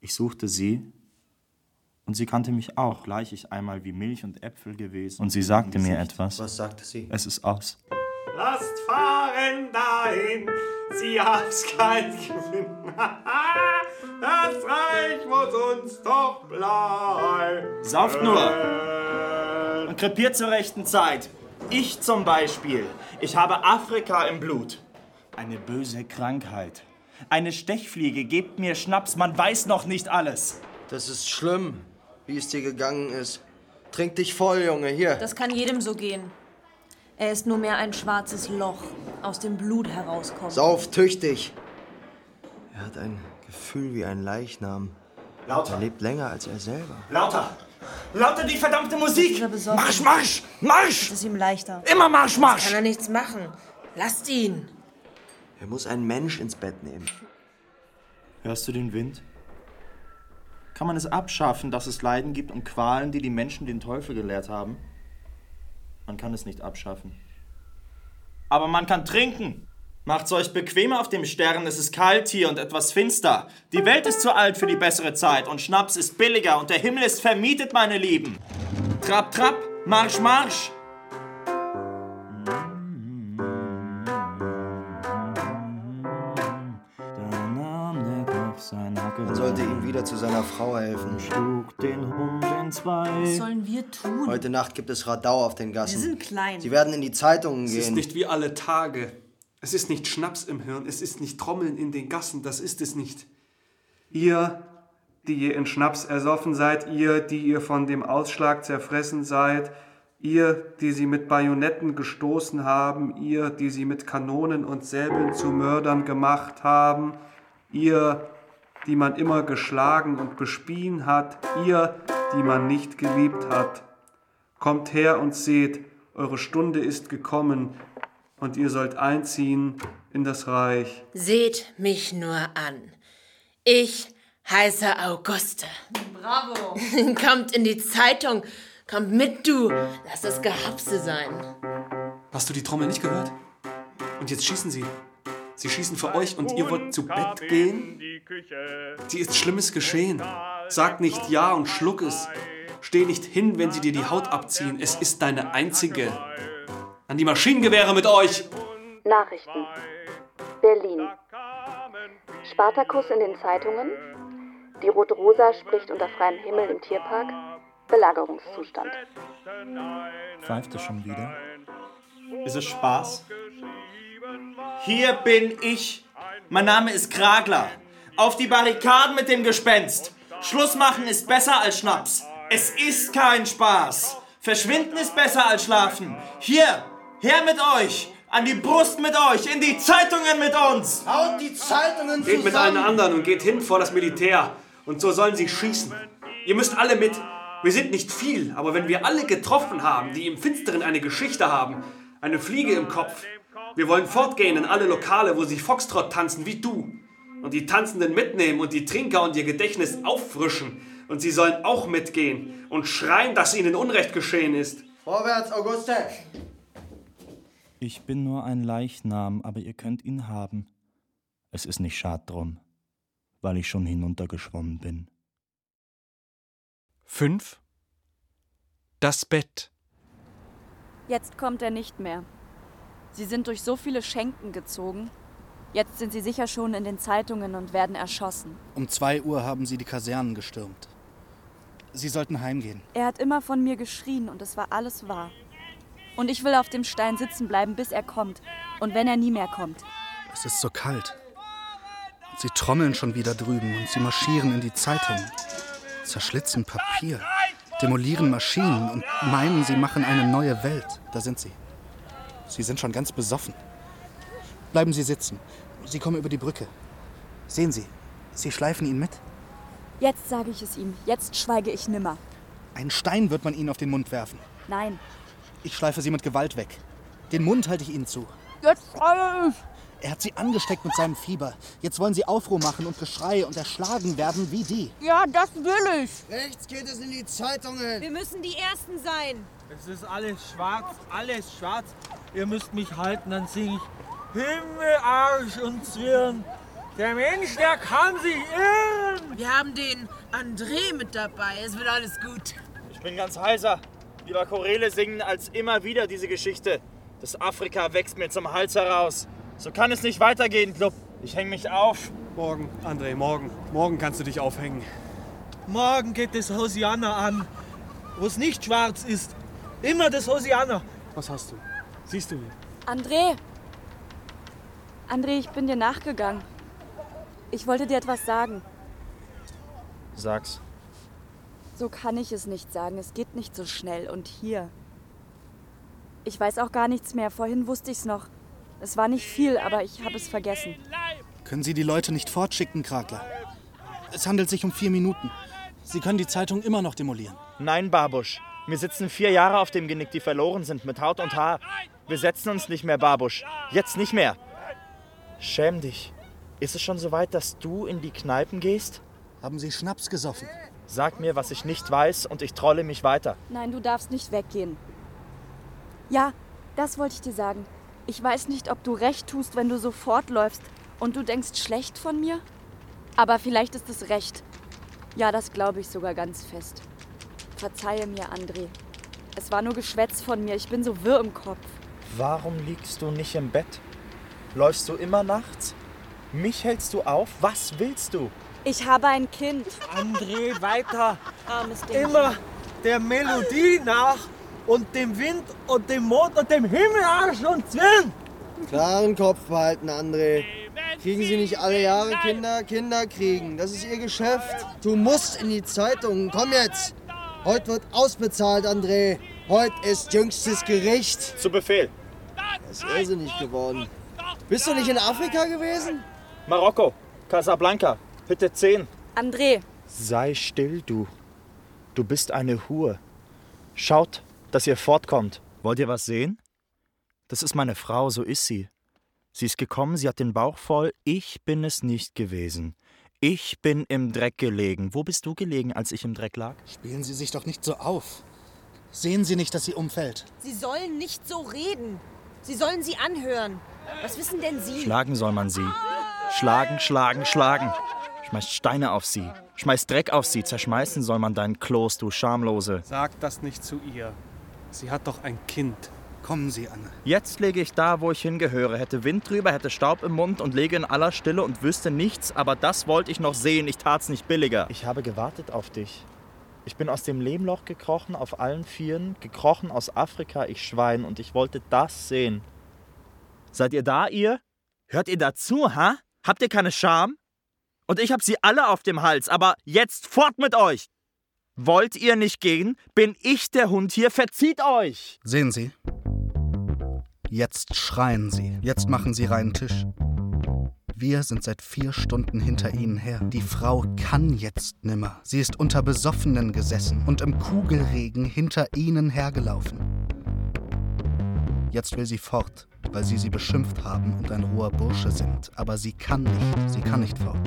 Ich suchte sie, und sie kannte mich auch, gleich ich einmal wie Milch und Äpfel gewesen. Und sie sagte mir etwas. Was sagte sie? Es ist aus. lasst fahren dahin, sie habt's kein Gewinn. Das Reich muss uns doch bleiben. Sauft nur und krepiert zur rechten Zeit. Ich zum Beispiel. Ich habe Afrika im Blut. Eine böse Krankheit. Eine Stechfliege. Gebt mir Schnaps, man weiß noch nicht alles. Das ist schlimm, wie es dir gegangen ist. Trink dich voll, Junge, hier. Das kann jedem so gehen. Er ist nur mehr ein schwarzes Loch, aus dem Blut herauskommt. Sauf tüchtig. Er hat ein Gefühl wie ein Leichnam. Lauter. Er lebt länger als er selber. Lauter! Lauter die verdammte Musik! Marsch, Marsch! Marsch! Das ist ihm leichter. Immer Marsch, Marsch! Kann er nichts machen. Lasst ihn. Er muss einen Mensch ins Bett nehmen. Hörst du den Wind? Kann man es abschaffen, dass es Leiden gibt und Qualen, die die Menschen den Teufel gelehrt haben? Man kann es nicht abschaffen. Aber man kann trinken. Macht's euch bequemer auf dem Stern, es ist kalt hier und etwas finster. Die Welt ist zu alt für die bessere Zeit und Schnaps ist billiger und der Himmel ist vermietet, meine Lieben. Trapp, trapp, Marsch, Marsch! Man sollte ihm wieder zu seiner Frau helfen. Schlug den Hund in zwei. Was sollen wir tun? Heute Nacht gibt es Radau auf den Gassen. Wir sind klein. Sie werden in die Zeitungen Es gehen. ist nicht wie alle Tage. Es ist nicht Schnaps im Hirn, es ist nicht Trommeln in den Gassen, das ist es nicht. Ihr, die ihr in Schnaps ersoffen seid, ihr, die ihr von dem Ausschlag zerfressen seid, ihr, die sie mit Bajonetten gestoßen haben, ihr, die sie mit Kanonen und Säbeln zu Mördern gemacht haben, ihr, die man immer geschlagen und bespien hat, ihr, die man nicht geliebt hat. Kommt her und seht, eure Stunde ist gekommen, und ihr sollt einziehen in das Reich. Seht mich nur an. Ich heiße Auguste. Bravo. Kommt in die Zeitung. Kommt mit, du. Lass das Gehapse sein. Hast du die Trommel nicht gehört? Und jetzt schießen sie. Sie schießen für euch und ihr wollt zu Bett gehen? Dir ist Schlimmes geschehen. Sag nicht Ja und schluck es. Steh nicht hin, wenn sie dir die Haut abziehen. Es ist deine einzige. An die Maschinengewehre mit euch! Nachrichten. Berlin. Spartakus in den Zeitungen. Die Rote Rosa spricht unter freiem Himmel im Tierpark. Belagerungszustand. Pfeift es schon wieder? Ist es Spaß? Hier bin ich. Mein Name ist Kragler. Auf die Barrikaden mit dem Gespenst. Schluss machen ist besser als Schnaps. Es ist kein Spaß. Verschwinden ist besser als schlafen. Hier, her mit euch. An die Brust mit euch. In die Zeitungen mit uns. Haut die Zeitungen Geht mit allen anderen und geht hin vor das Militär. Und so sollen sie schießen. Ihr müsst alle mit. Wir sind nicht viel, aber wenn wir alle getroffen haben, die im Finsteren eine Geschichte haben, eine Fliege im Kopf, wir wollen fortgehen in alle Lokale, wo sie Foxtrott tanzen wie du. Und die Tanzenden mitnehmen und die Trinker und ihr Gedächtnis auffrischen. Und sie sollen auch mitgehen und schreien, dass ihnen Unrecht geschehen ist. Vorwärts, Auguste! Ich bin nur ein Leichnam, aber ihr könnt ihn haben. Es ist nicht schad drum, weil ich schon hinuntergeschwommen bin. 5. Das Bett. Jetzt kommt er nicht mehr. Sie sind durch so viele Schenken gezogen. Jetzt sind sie sicher schon in den Zeitungen und werden erschossen. Um zwei Uhr haben sie die Kasernen gestürmt. Sie sollten heimgehen. Er hat immer von mir geschrien und es war alles wahr. Und ich will auf dem Stein sitzen bleiben, bis er kommt. Und wenn er nie mehr kommt. Es ist so kalt. Sie trommeln schon wieder drüben und sie marschieren in die Zeitungen. Zerschlitzen Papier, demolieren Maschinen und meinen, sie machen eine neue Welt. Da sind sie. Sie sind schon ganz besoffen. Bleiben Sie sitzen. Sie kommen über die Brücke. Sehen Sie, Sie schleifen ihn mit. Jetzt sage ich es ihm. Jetzt schweige ich nimmer. Einen Stein wird man Ihnen auf den Mund werfen. Nein. Ich schleife Sie mit Gewalt weg. Den Mund halte ich Ihnen zu. Jetzt schreie ich! Er hat Sie angesteckt mit seinem Fieber. Jetzt wollen Sie Aufruhr machen und Geschrei und erschlagen werden wie die. Ja, das will ich. Rechts geht es in die Zeitungen. Wir müssen die Ersten sein. Es ist alles schwarz, alles schwarz. Ihr müsst mich halten, dann sing ich Himmel, Arsch und Zwirn. Der Mensch, der kann sich irren. Wir haben den André mit dabei. Es wird alles gut. Ich bin ganz heiser. Lieber Chorele singen als immer wieder diese Geschichte. Das Afrika wächst mir zum Hals heraus. So kann es nicht weitergehen, Club. Ich häng mich auf. Morgen, André, morgen. Morgen kannst du dich aufhängen. Morgen geht das Hosianna an, wo es nicht schwarz ist. Immer das Hosianna. Was hast du? Siehst du ihn? André! André, ich bin dir nachgegangen. Ich wollte dir etwas sagen. Sag's. So kann ich es nicht sagen. Es geht nicht so schnell. Und hier. Ich weiß auch gar nichts mehr. Vorhin wusste ich's noch. Es war nicht viel, aber ich habe es vergessen. Können Sie die Leute nicht fortschicken, Kragler? Es handelt sich um vier Minuten. Sie können die Zeitung immer noch demolieren. Nein, Barbusch. Mir sitzen vier Jahre auf dem Genick, die verloren sind, mit Haut und Haar. Wir setzen uns nicht mehr, Barbusch. Jetzt nicht mehr. Schäm dich. Ist es schon so weit, dass du in die Kneipen gehst? Haben Sie Schnaps gesoffen? Sag mir, was ich nicht weiß, und ich trolle mich weiter. Nein, du darfst nicht weggehen. Ja, das wollte ich dir sagen. Ich weiß nicht, ob du recht tust, wenn du so fortläufst und du denkst schlecht von mir. Aber vielleicht ist es recht. Ja, das glaube ich sogar ganz fest. Verzeihe mir, André. Es war nur Geschwätz von mir. Ich bin so wirr im Kopf. Warum liegst du nicht im Bett? Läufst du immer nachts? Mich hältst du auf? Was willst du? Ich habe ein Kind. André, weiter. Armes Ding. Immer der Melodie nach und dem Wind und dem Mond und dem Himmelarsch und Zwirn. Klaren Kopf behalten, André. Kriegen Sie nicht alle Jahre Kinder? Kinder kriegen. Das ist Ihr Geschäft. Du musst in die Zeitung. Komm jetzt. Heute wird ausbezahlt, André. Heute ist jüngstes Gericht. Zu Befehl. Das ist irrsinnig geworden. Bist du nicht in Afrika gewesen? Marokko, Casablanca, Hütte 10. André. Sei still, du. Du bist eine Hure. Schaut, dass ihr fortkommt. Wollt ihr was sehen? Das ist meine Frau, so ist sie. Sie ist gekommen, sie hat den Bauch voll. Ich bin es nicht gewesen. Ich bin im Dreck gelegen. Wo bist du gelegen, als ich im Dreck lag? Spielen Sie sich doch nicht so auf. Sehen Sie nicht, dass sie umfällt? Sie sollen nicht so reden. Sie sollen sie anhören. Was wissen denn Sie? Schlagen soll man sie. Schlagen, schlagen, schlagen. Schmeißt Steine auf sie. Schmeißt Dreck auf sie. Zerschmeißen soll man dein Kloß, du Schamlose. Sag das nicht zu ihr. Sie hat doch ein Kind. Kommen Sie, Anne. Jetzt lege ich da, wo ich hingehöre. Hätte Wind drüber, hätte Staub im Mund und lege in aller Stille und wüsste nichts, aber das wollte ich noch sehen. Ich tat's nicht billiger. Ich habe gewartet auf dich. Ich bin aus dem Lehmloch gekrochen, auf allen Vieren, gekrochen aus Afrika, ich Schwein, und ich wollte das sehen. Seid ihr da, ihr? Hört ihr dazu, ha? Habt ihr keine Scham? Und ich hab sie alle auf dem Hals, aber jetzt fort mit euch! Wollt ihr nicht gehen? Bin ich der Hund hier? Verzieht euch! Sehen Sie? Jetzt schreien Sie. Jetzt machen Sie reinen Tisch. Wir sind seit vier Stunden hinter Ihnen her. Die Frau kann jetzt nimmer. Sie ist unter Besoffenen gesessen und im Kugelregen hinter Ihnen hergelaufen. Jetzt will sie fort, weil Sie sie beschimpft haben und ein roher Bursche sind. Aber sie kann nicht. Sie kann nicht fort.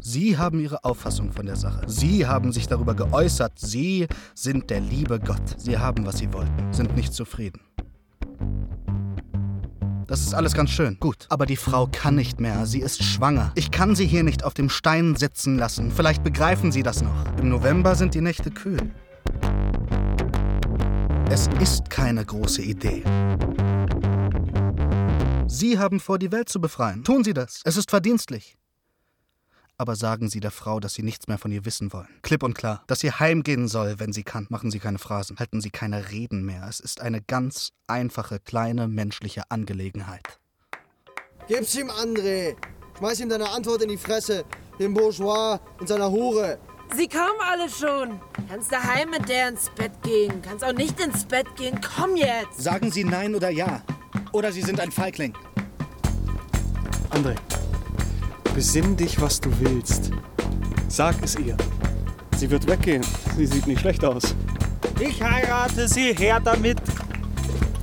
Sie haben Ihre Auffassung von der Sache. Sie haben sich darüber geäußert. Sie sind der liebe Gott. Sie haben, was Sie wollten, sind nicht zufrieden. Das ist alles ganz schön. Gut. Aber die Frau kann nicht mehr. Sie ist schwanger. Ich kann sie hier nicht auf dem Stein sitzen lassen. Vielleicht begreifen Sie das noch. Im November sind die Nächte kühl. Es ist keine große Idee. Sie haben vor, die Welt zu befreien. Tun Sie das. Es ist verdienstlich. Aber sagen Sie der Frau, dass Sie nichts mehr von ihr wissen wollen. Klipp und klar. Dass sie heimgehen soll, wenn sie kann. Machen Sie keine Phrasen. Halten Sie keine Reden mehr. Es ist eine ganz einfache, kleine menschliche Angelegenheit. Gib's ihm, André. Schmeiß ihm deine Antwort in die Fresse. Dem Bourgeois und seiner Hure. Sie kommen alle schon. Kannst daheim mit der ins Bett gehen. Kannst auch nicht ins Bett gehen. Komm jetzt. Sagen Sie Nein oder Ja. Oder Sie sind ein Feigling. André, besinn dich, was du willst. Sag es ihr. Sie wird weggehen. Sie sieht nicht schlecht aus. Ich heirate sie her damit.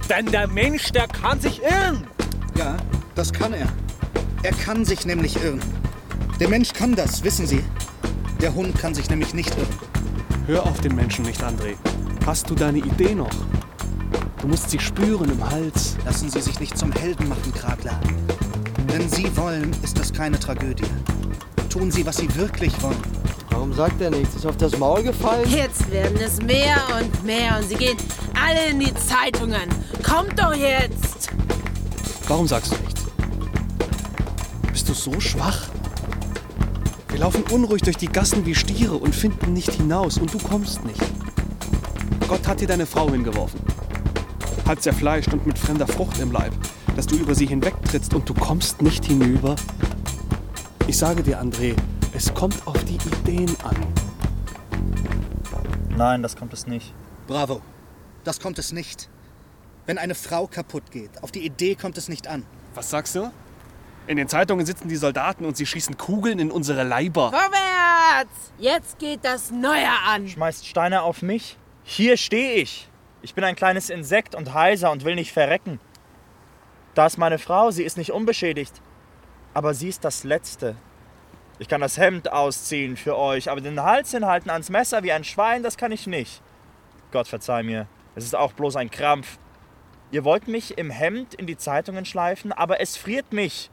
Denn der Mensch, der kann sich irren. Ja, das kann er. Er kann sich nämlich irren. Der Mensch kann das, wissen Sie. Der Hund kann sich nämlich nicht irren. Hör auf den Menschen nicht, André. Hast du deine Idee noch? Du musst sie spüren im Hals. Lassen Sie sich nicht zum Helden machen, Kragler. Wenn Sie wollen, ist das keine Tragödie. Tun Sie, was Sie wirklich wollen. Warum sagt er nichts? Ist auf das Maul gefallen? Jetzt werden es mehr und mehr und sie gehen alle in die Zeitungen. Kommt doch jetzt! Warum sagst du nichts? Bist du so schwach? Wir laufen unruhig durch die Gassen wie Stiere und finden nicht hinaus und du kommst nicht. Gott hat dir deine Frau hingeworfen. Halb zerfleischt und mit fremder Frucht im Leib, dass du über sie hinwegtrittst und du kommst nicht hinüber. Ich sage dir, André, es kommt auf die Ideen an. Nein, das kommt es nicht. Bravo. Das kommt es nicht. Wenn eine Frau kaputt geht, auf die Idee kommt es nicht an. Was sagst du? In den Zeitungen sitzen die Soldaten und sie schießen Kugeln in unsere Leiber. Vorwärts! Jetzt geht das Neue an. Schmeißt Steine auf mich? Hier stehe ich. Ich bin ein kleines Insekt und heiser und will nicht verrecken. Da ist meine Frau, sie ist nicht unbeschädigt. Aber sie ist das Letzte. Ich kann das Hemd ausziehen für euch, aber den Hals hinhalten ans Messer wie ein Schwein, das kann ich nicht. Gott verzeih mir, es ist auch bloß ein Krampf. Ihr wollt mich im Hemd in die Zeitungen schleifen, aber es friert mich.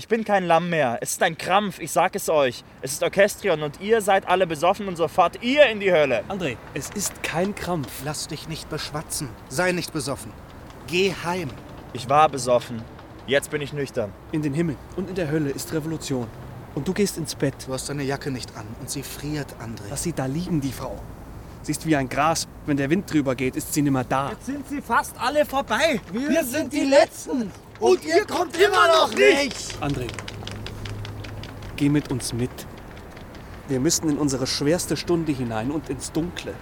Ich bin kein Lamm mehr. Es ist ein Krampf, ich sag es euch. Es ist Orchestrion und ihr seid alle besoffen und sofort ihr in die Hölle. André, es ist kein Krampf. Lass dich nicht beschwatzen. Sei nicht besoffen. Geh heim. Ich war besoffen. Jetzt bin ich nüchtern. In den Himmel und in der Hölle ist Revolution. Und du gehst ins Bett. Du hast deine Jacke nicht an und sie friert, André. Lass sie da liegen, die Frau. Sie ist wie ein Gras. Wenn der Wind drüber geht, ist sie nimmer da. Jetzt sind sie fast alle vorbei. Wir sind die Letzten. Und ihr kommt immer noch nicht. André, geh mit uns mit. Wir müssen in unsere schwerste Stunde hinein und ins Dunkle.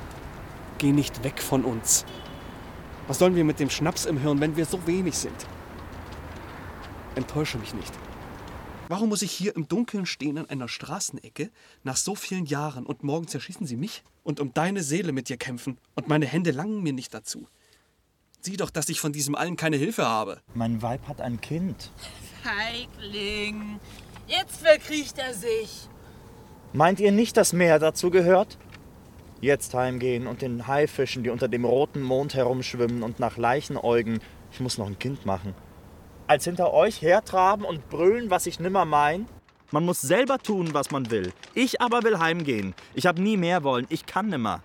Geh nicht weg von uns. Was sollen wir mit dem Schnaps im Hirn, wenn wir so wenig sind? Enttäusche mich nicht. Warum muss ich hier im Dunkeln stehen an einer Straßenecke nach so vielen Jahren und morgen zerschießen sie mich und um deine Seele mit dir kämpfen und meine Hände langen mir nicht dazu? Sieh doch, dass ich von diesem allen keine Hilfe habe. Mein Weib hat ein Kind. Feigling. Jetzt verkriecht er sich. Meint ihr nicht, dass mehr dazu gehört? Jetzt heimgehen und den Haifischen, die unter dem roten Mond herumschwimmen und nach Leichen äugen. Ich muss noch ein Kind machen. Als hinter euch hertraben und brüllen, was ich nimmer mein? Man muss selber tun, was man will. Ich aber will heimgehen. Ich hab nie mehr wollen. Ich kann nimmer.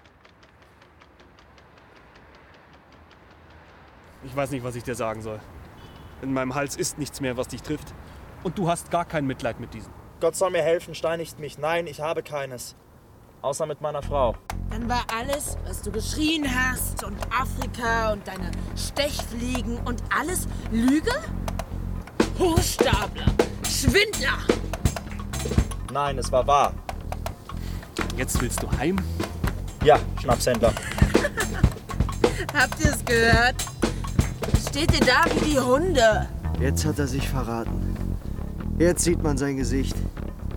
Ich weiß nicht, was ich dir sagen soll. In meinem Hals ist nichts mehr, was dich trifft. Und du hast gar kein Mitleid mit diesen. Gott soll mir helfen, steinigt mich. Nein, ich habe keines. Außer mit meiner Frau. Dann war alles, was du geschrien hast und Afrika und deine Stechfliegen und alles Lüge? Hochstapler, Schwindler. Nein, es war wahr. Jetzt willst du heim? Ja, Schnapshändler. Habt ihr es gehört? Steht ihr da wie die Hunde? Jetzt hat er sich verraten. Jetzt sieht man sein Gesicht.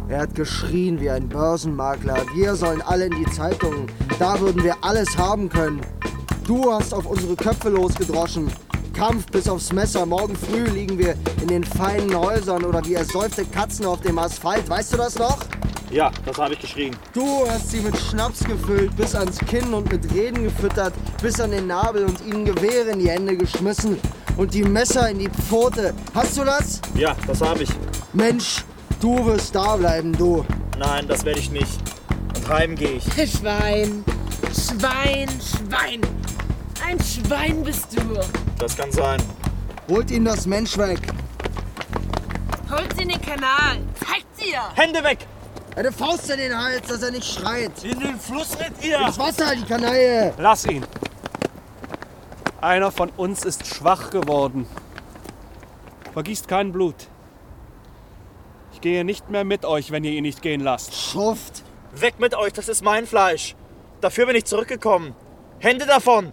Er hat geschrien wie ein Börsenmakler. Wir sollen alle in die Zeitungen. Da würden wir alles haben können. Du hast auf unsere Köpfe losgedroschen. Kampf bis aufs Messer. Morgen früh liegen wir in den feinen Häusern oder wie ersäufte Katzen auf dem Asphalt. Weißt du das noch? Ja, das habe ich geschrien. Du hast sie mit Schnaps gefüllt, bis ans Kinn und mit Reden gefüttert, bis an den Nabel und ihnen Gewehre in die Hände geschmissen und die Messer in die Pfote. Hast du das? Ja, das habe ich. Mensch, du wirst da bleiben, du. Nein, das werde ich nicht. Und heim gehe ich. Schwein, Schwein, Schwein. Ein Schwein bist du. Das kann sein. Holt ihn das Mensch weg. Holt sie in den Kanal. Zeigt sie ihr. Hände weg! Eine Faust in den Hals, dass er nicht schreit. In den Fluss mit ihr. Ins Wasser, die Kanaille. Lass ihn. Einer von uns ist schwach geworden. Vergießt kein Blut. Ich gehe nicht mehr mit euch, wenn ihr ihn nicht gehen lasst. Schuft. Weg mit euch, das ist mein Fleisch. Dafür bin ich zurückgekommen. Hände davon!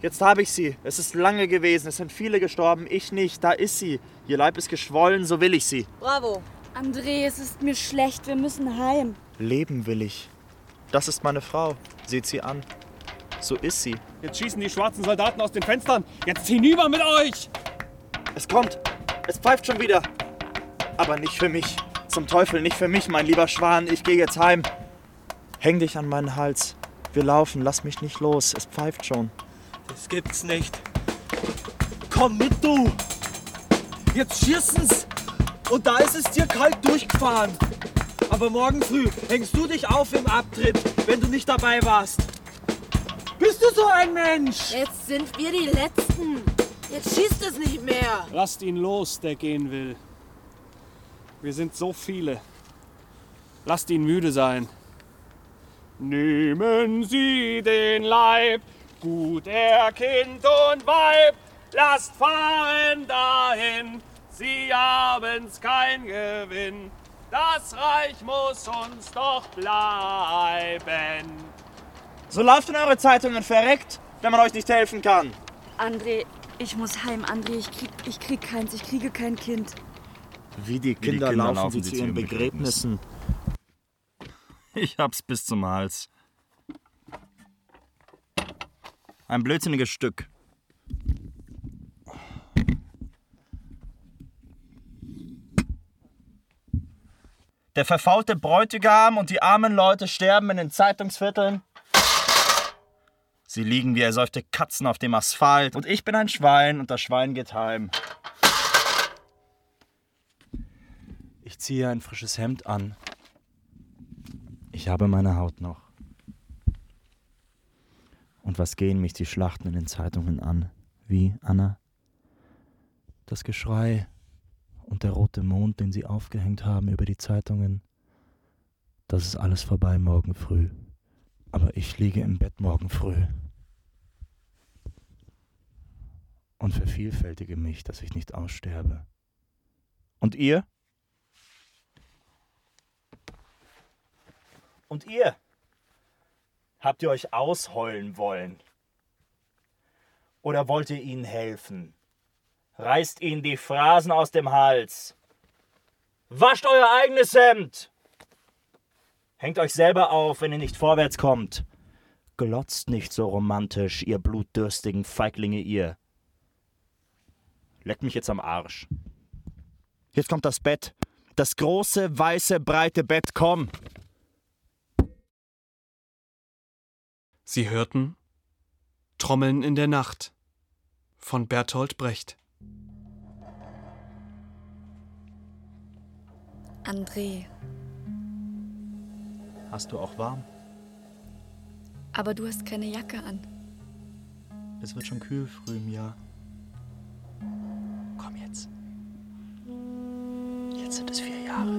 Jetzt habe ich sie. Es ist lange gewesen, es sind viele gestorben, ich nicht. Da ist sie. Ihr Leib ist geschwollen, so will ich sie. Bravo. André, es ist mir schlecht. Wir müssen heim. Leben will ich. Das ist meine Frau. Seht sie an. So ist sie. Jetzt schießen die schwarzen Soldaten aus den Fenstern. Jetzt hinüber mit euch! Es kommt. Es pfeift schon wieder. Aber nicht für mich. Zum Teufel, nicht für mich, mein lieber Schwan. Ich gehe jetzt heim. Häng dich an meinen Hals. Wir laufen, lass mich nicht los. Es pfeift schon. Das gibt's nicht. Komm mit, du! Jetzt schießen's! Und da ist es dir kalt durchgefahren. Aber morgen früh hängst du dich auf im Abtritt, wenn du nicht dabei warst. Bist du so ein Mensch? Jetzt sind wir die Letzten. Jetzt schießt es nicht mehr. Lasst ihn los, der gehen will. Wir sind so viele. Lasst ihn müde sein. Nehmen Sie den Leib, gut er Kind und Weib, lasst fahren dahin, Sie haben's kein Gewinn. Das Reich muss uns doch bleiben. So lauft in eure Zeitungen verreckt, wenn man euch nicht helfen kann. André, ich muss heim, André. Ich krieg, ich krieg keins, ich kriege kein Kind. Wie die Kinder, Kinder laufen, laufen sie sie zu ihren Begräbnissen. Ich hab's bis zum Hals. Ein blödsinniges Stück. Der verfaulte Bräutigam und die armen Leute sterben in den Zeitungsvierteln. Sie liegen wie ersäufte Katzen auf dem Asphalt und ich bin ein Schwein und das Schwein geht heim. Ich ziehe ein frisches Hemd an. Ich habe meine Haut noch. Und was gehen mich die Schlachten in den Zeitungen an? Wie, Anna? Das Geschrei und der rote Mond, den sie aufgehängt haben über die Zeitungen. Das ist alles vorbei morgen früh. Aber ich liege im Bett morgen früh. Und vervielfältige mich, dass ich nicht aussterbe. Und ihr? Und ihr? Habt ihr euch ausheulen wollen? Oder wollt ihr ihnen helfen? Reißt ihnen die Phrasen aus dem Hals. Wascht euer eigenes Hemd! Hängt euch selber auf, wenn ihr nicht vorwärts kommt. Glotzt nicht so romantisch, ihr blutdürstigen Feiglinge, ihr. Leckt mich jetzt am Arsch. Jetzt kommt das Bett. Das große, weiße, breite Bett, komm! Sie hörten Trommeln in der Nacht von Bertolt Brecht. André, Hast du auch warm? aber du hast keine Jacke an. Es wird schon kühl früh im Jahr. Komm jetzt. Jetzt sind es vier Jahre.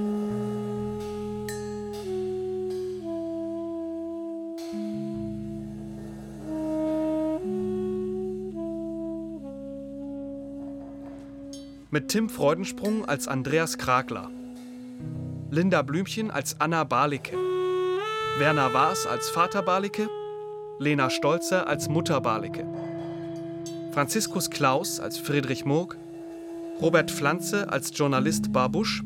Mit Tim Freudensprung als Andreas Kragler. Linda Blümchen als Anna Barlicke. Werner Waas als Vater Barlicke. Lena Stolzer als Mutter Barlicke. Franziskus Klaus als Friedrich Murg. Robert Pflanze als Journalist Barbusch.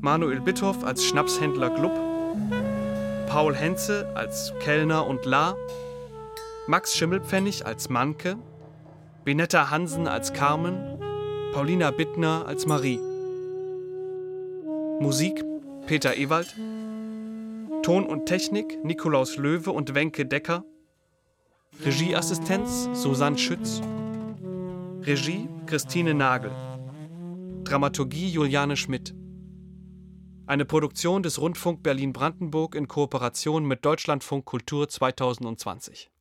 Manuel Bitthoff als Schnapshändler Glupp. Paul Henze als Kellner und La. Max Schimmelpfennig als Manke. Benetta Hansen als Carmen. Paulina Bittner als Marie. Musik Peter Ewald. Ton und Technik Nikolaus Löwe und Wenke Decker. Regieassistenz Susanne Schütz. Regie Christine Nagel. Dramaturgie Juliane Schmidt. Eine Produktion des Rundfunk Berlin-Brandenburg in Kooperation mit Deutschlandfunk Kultur 2020.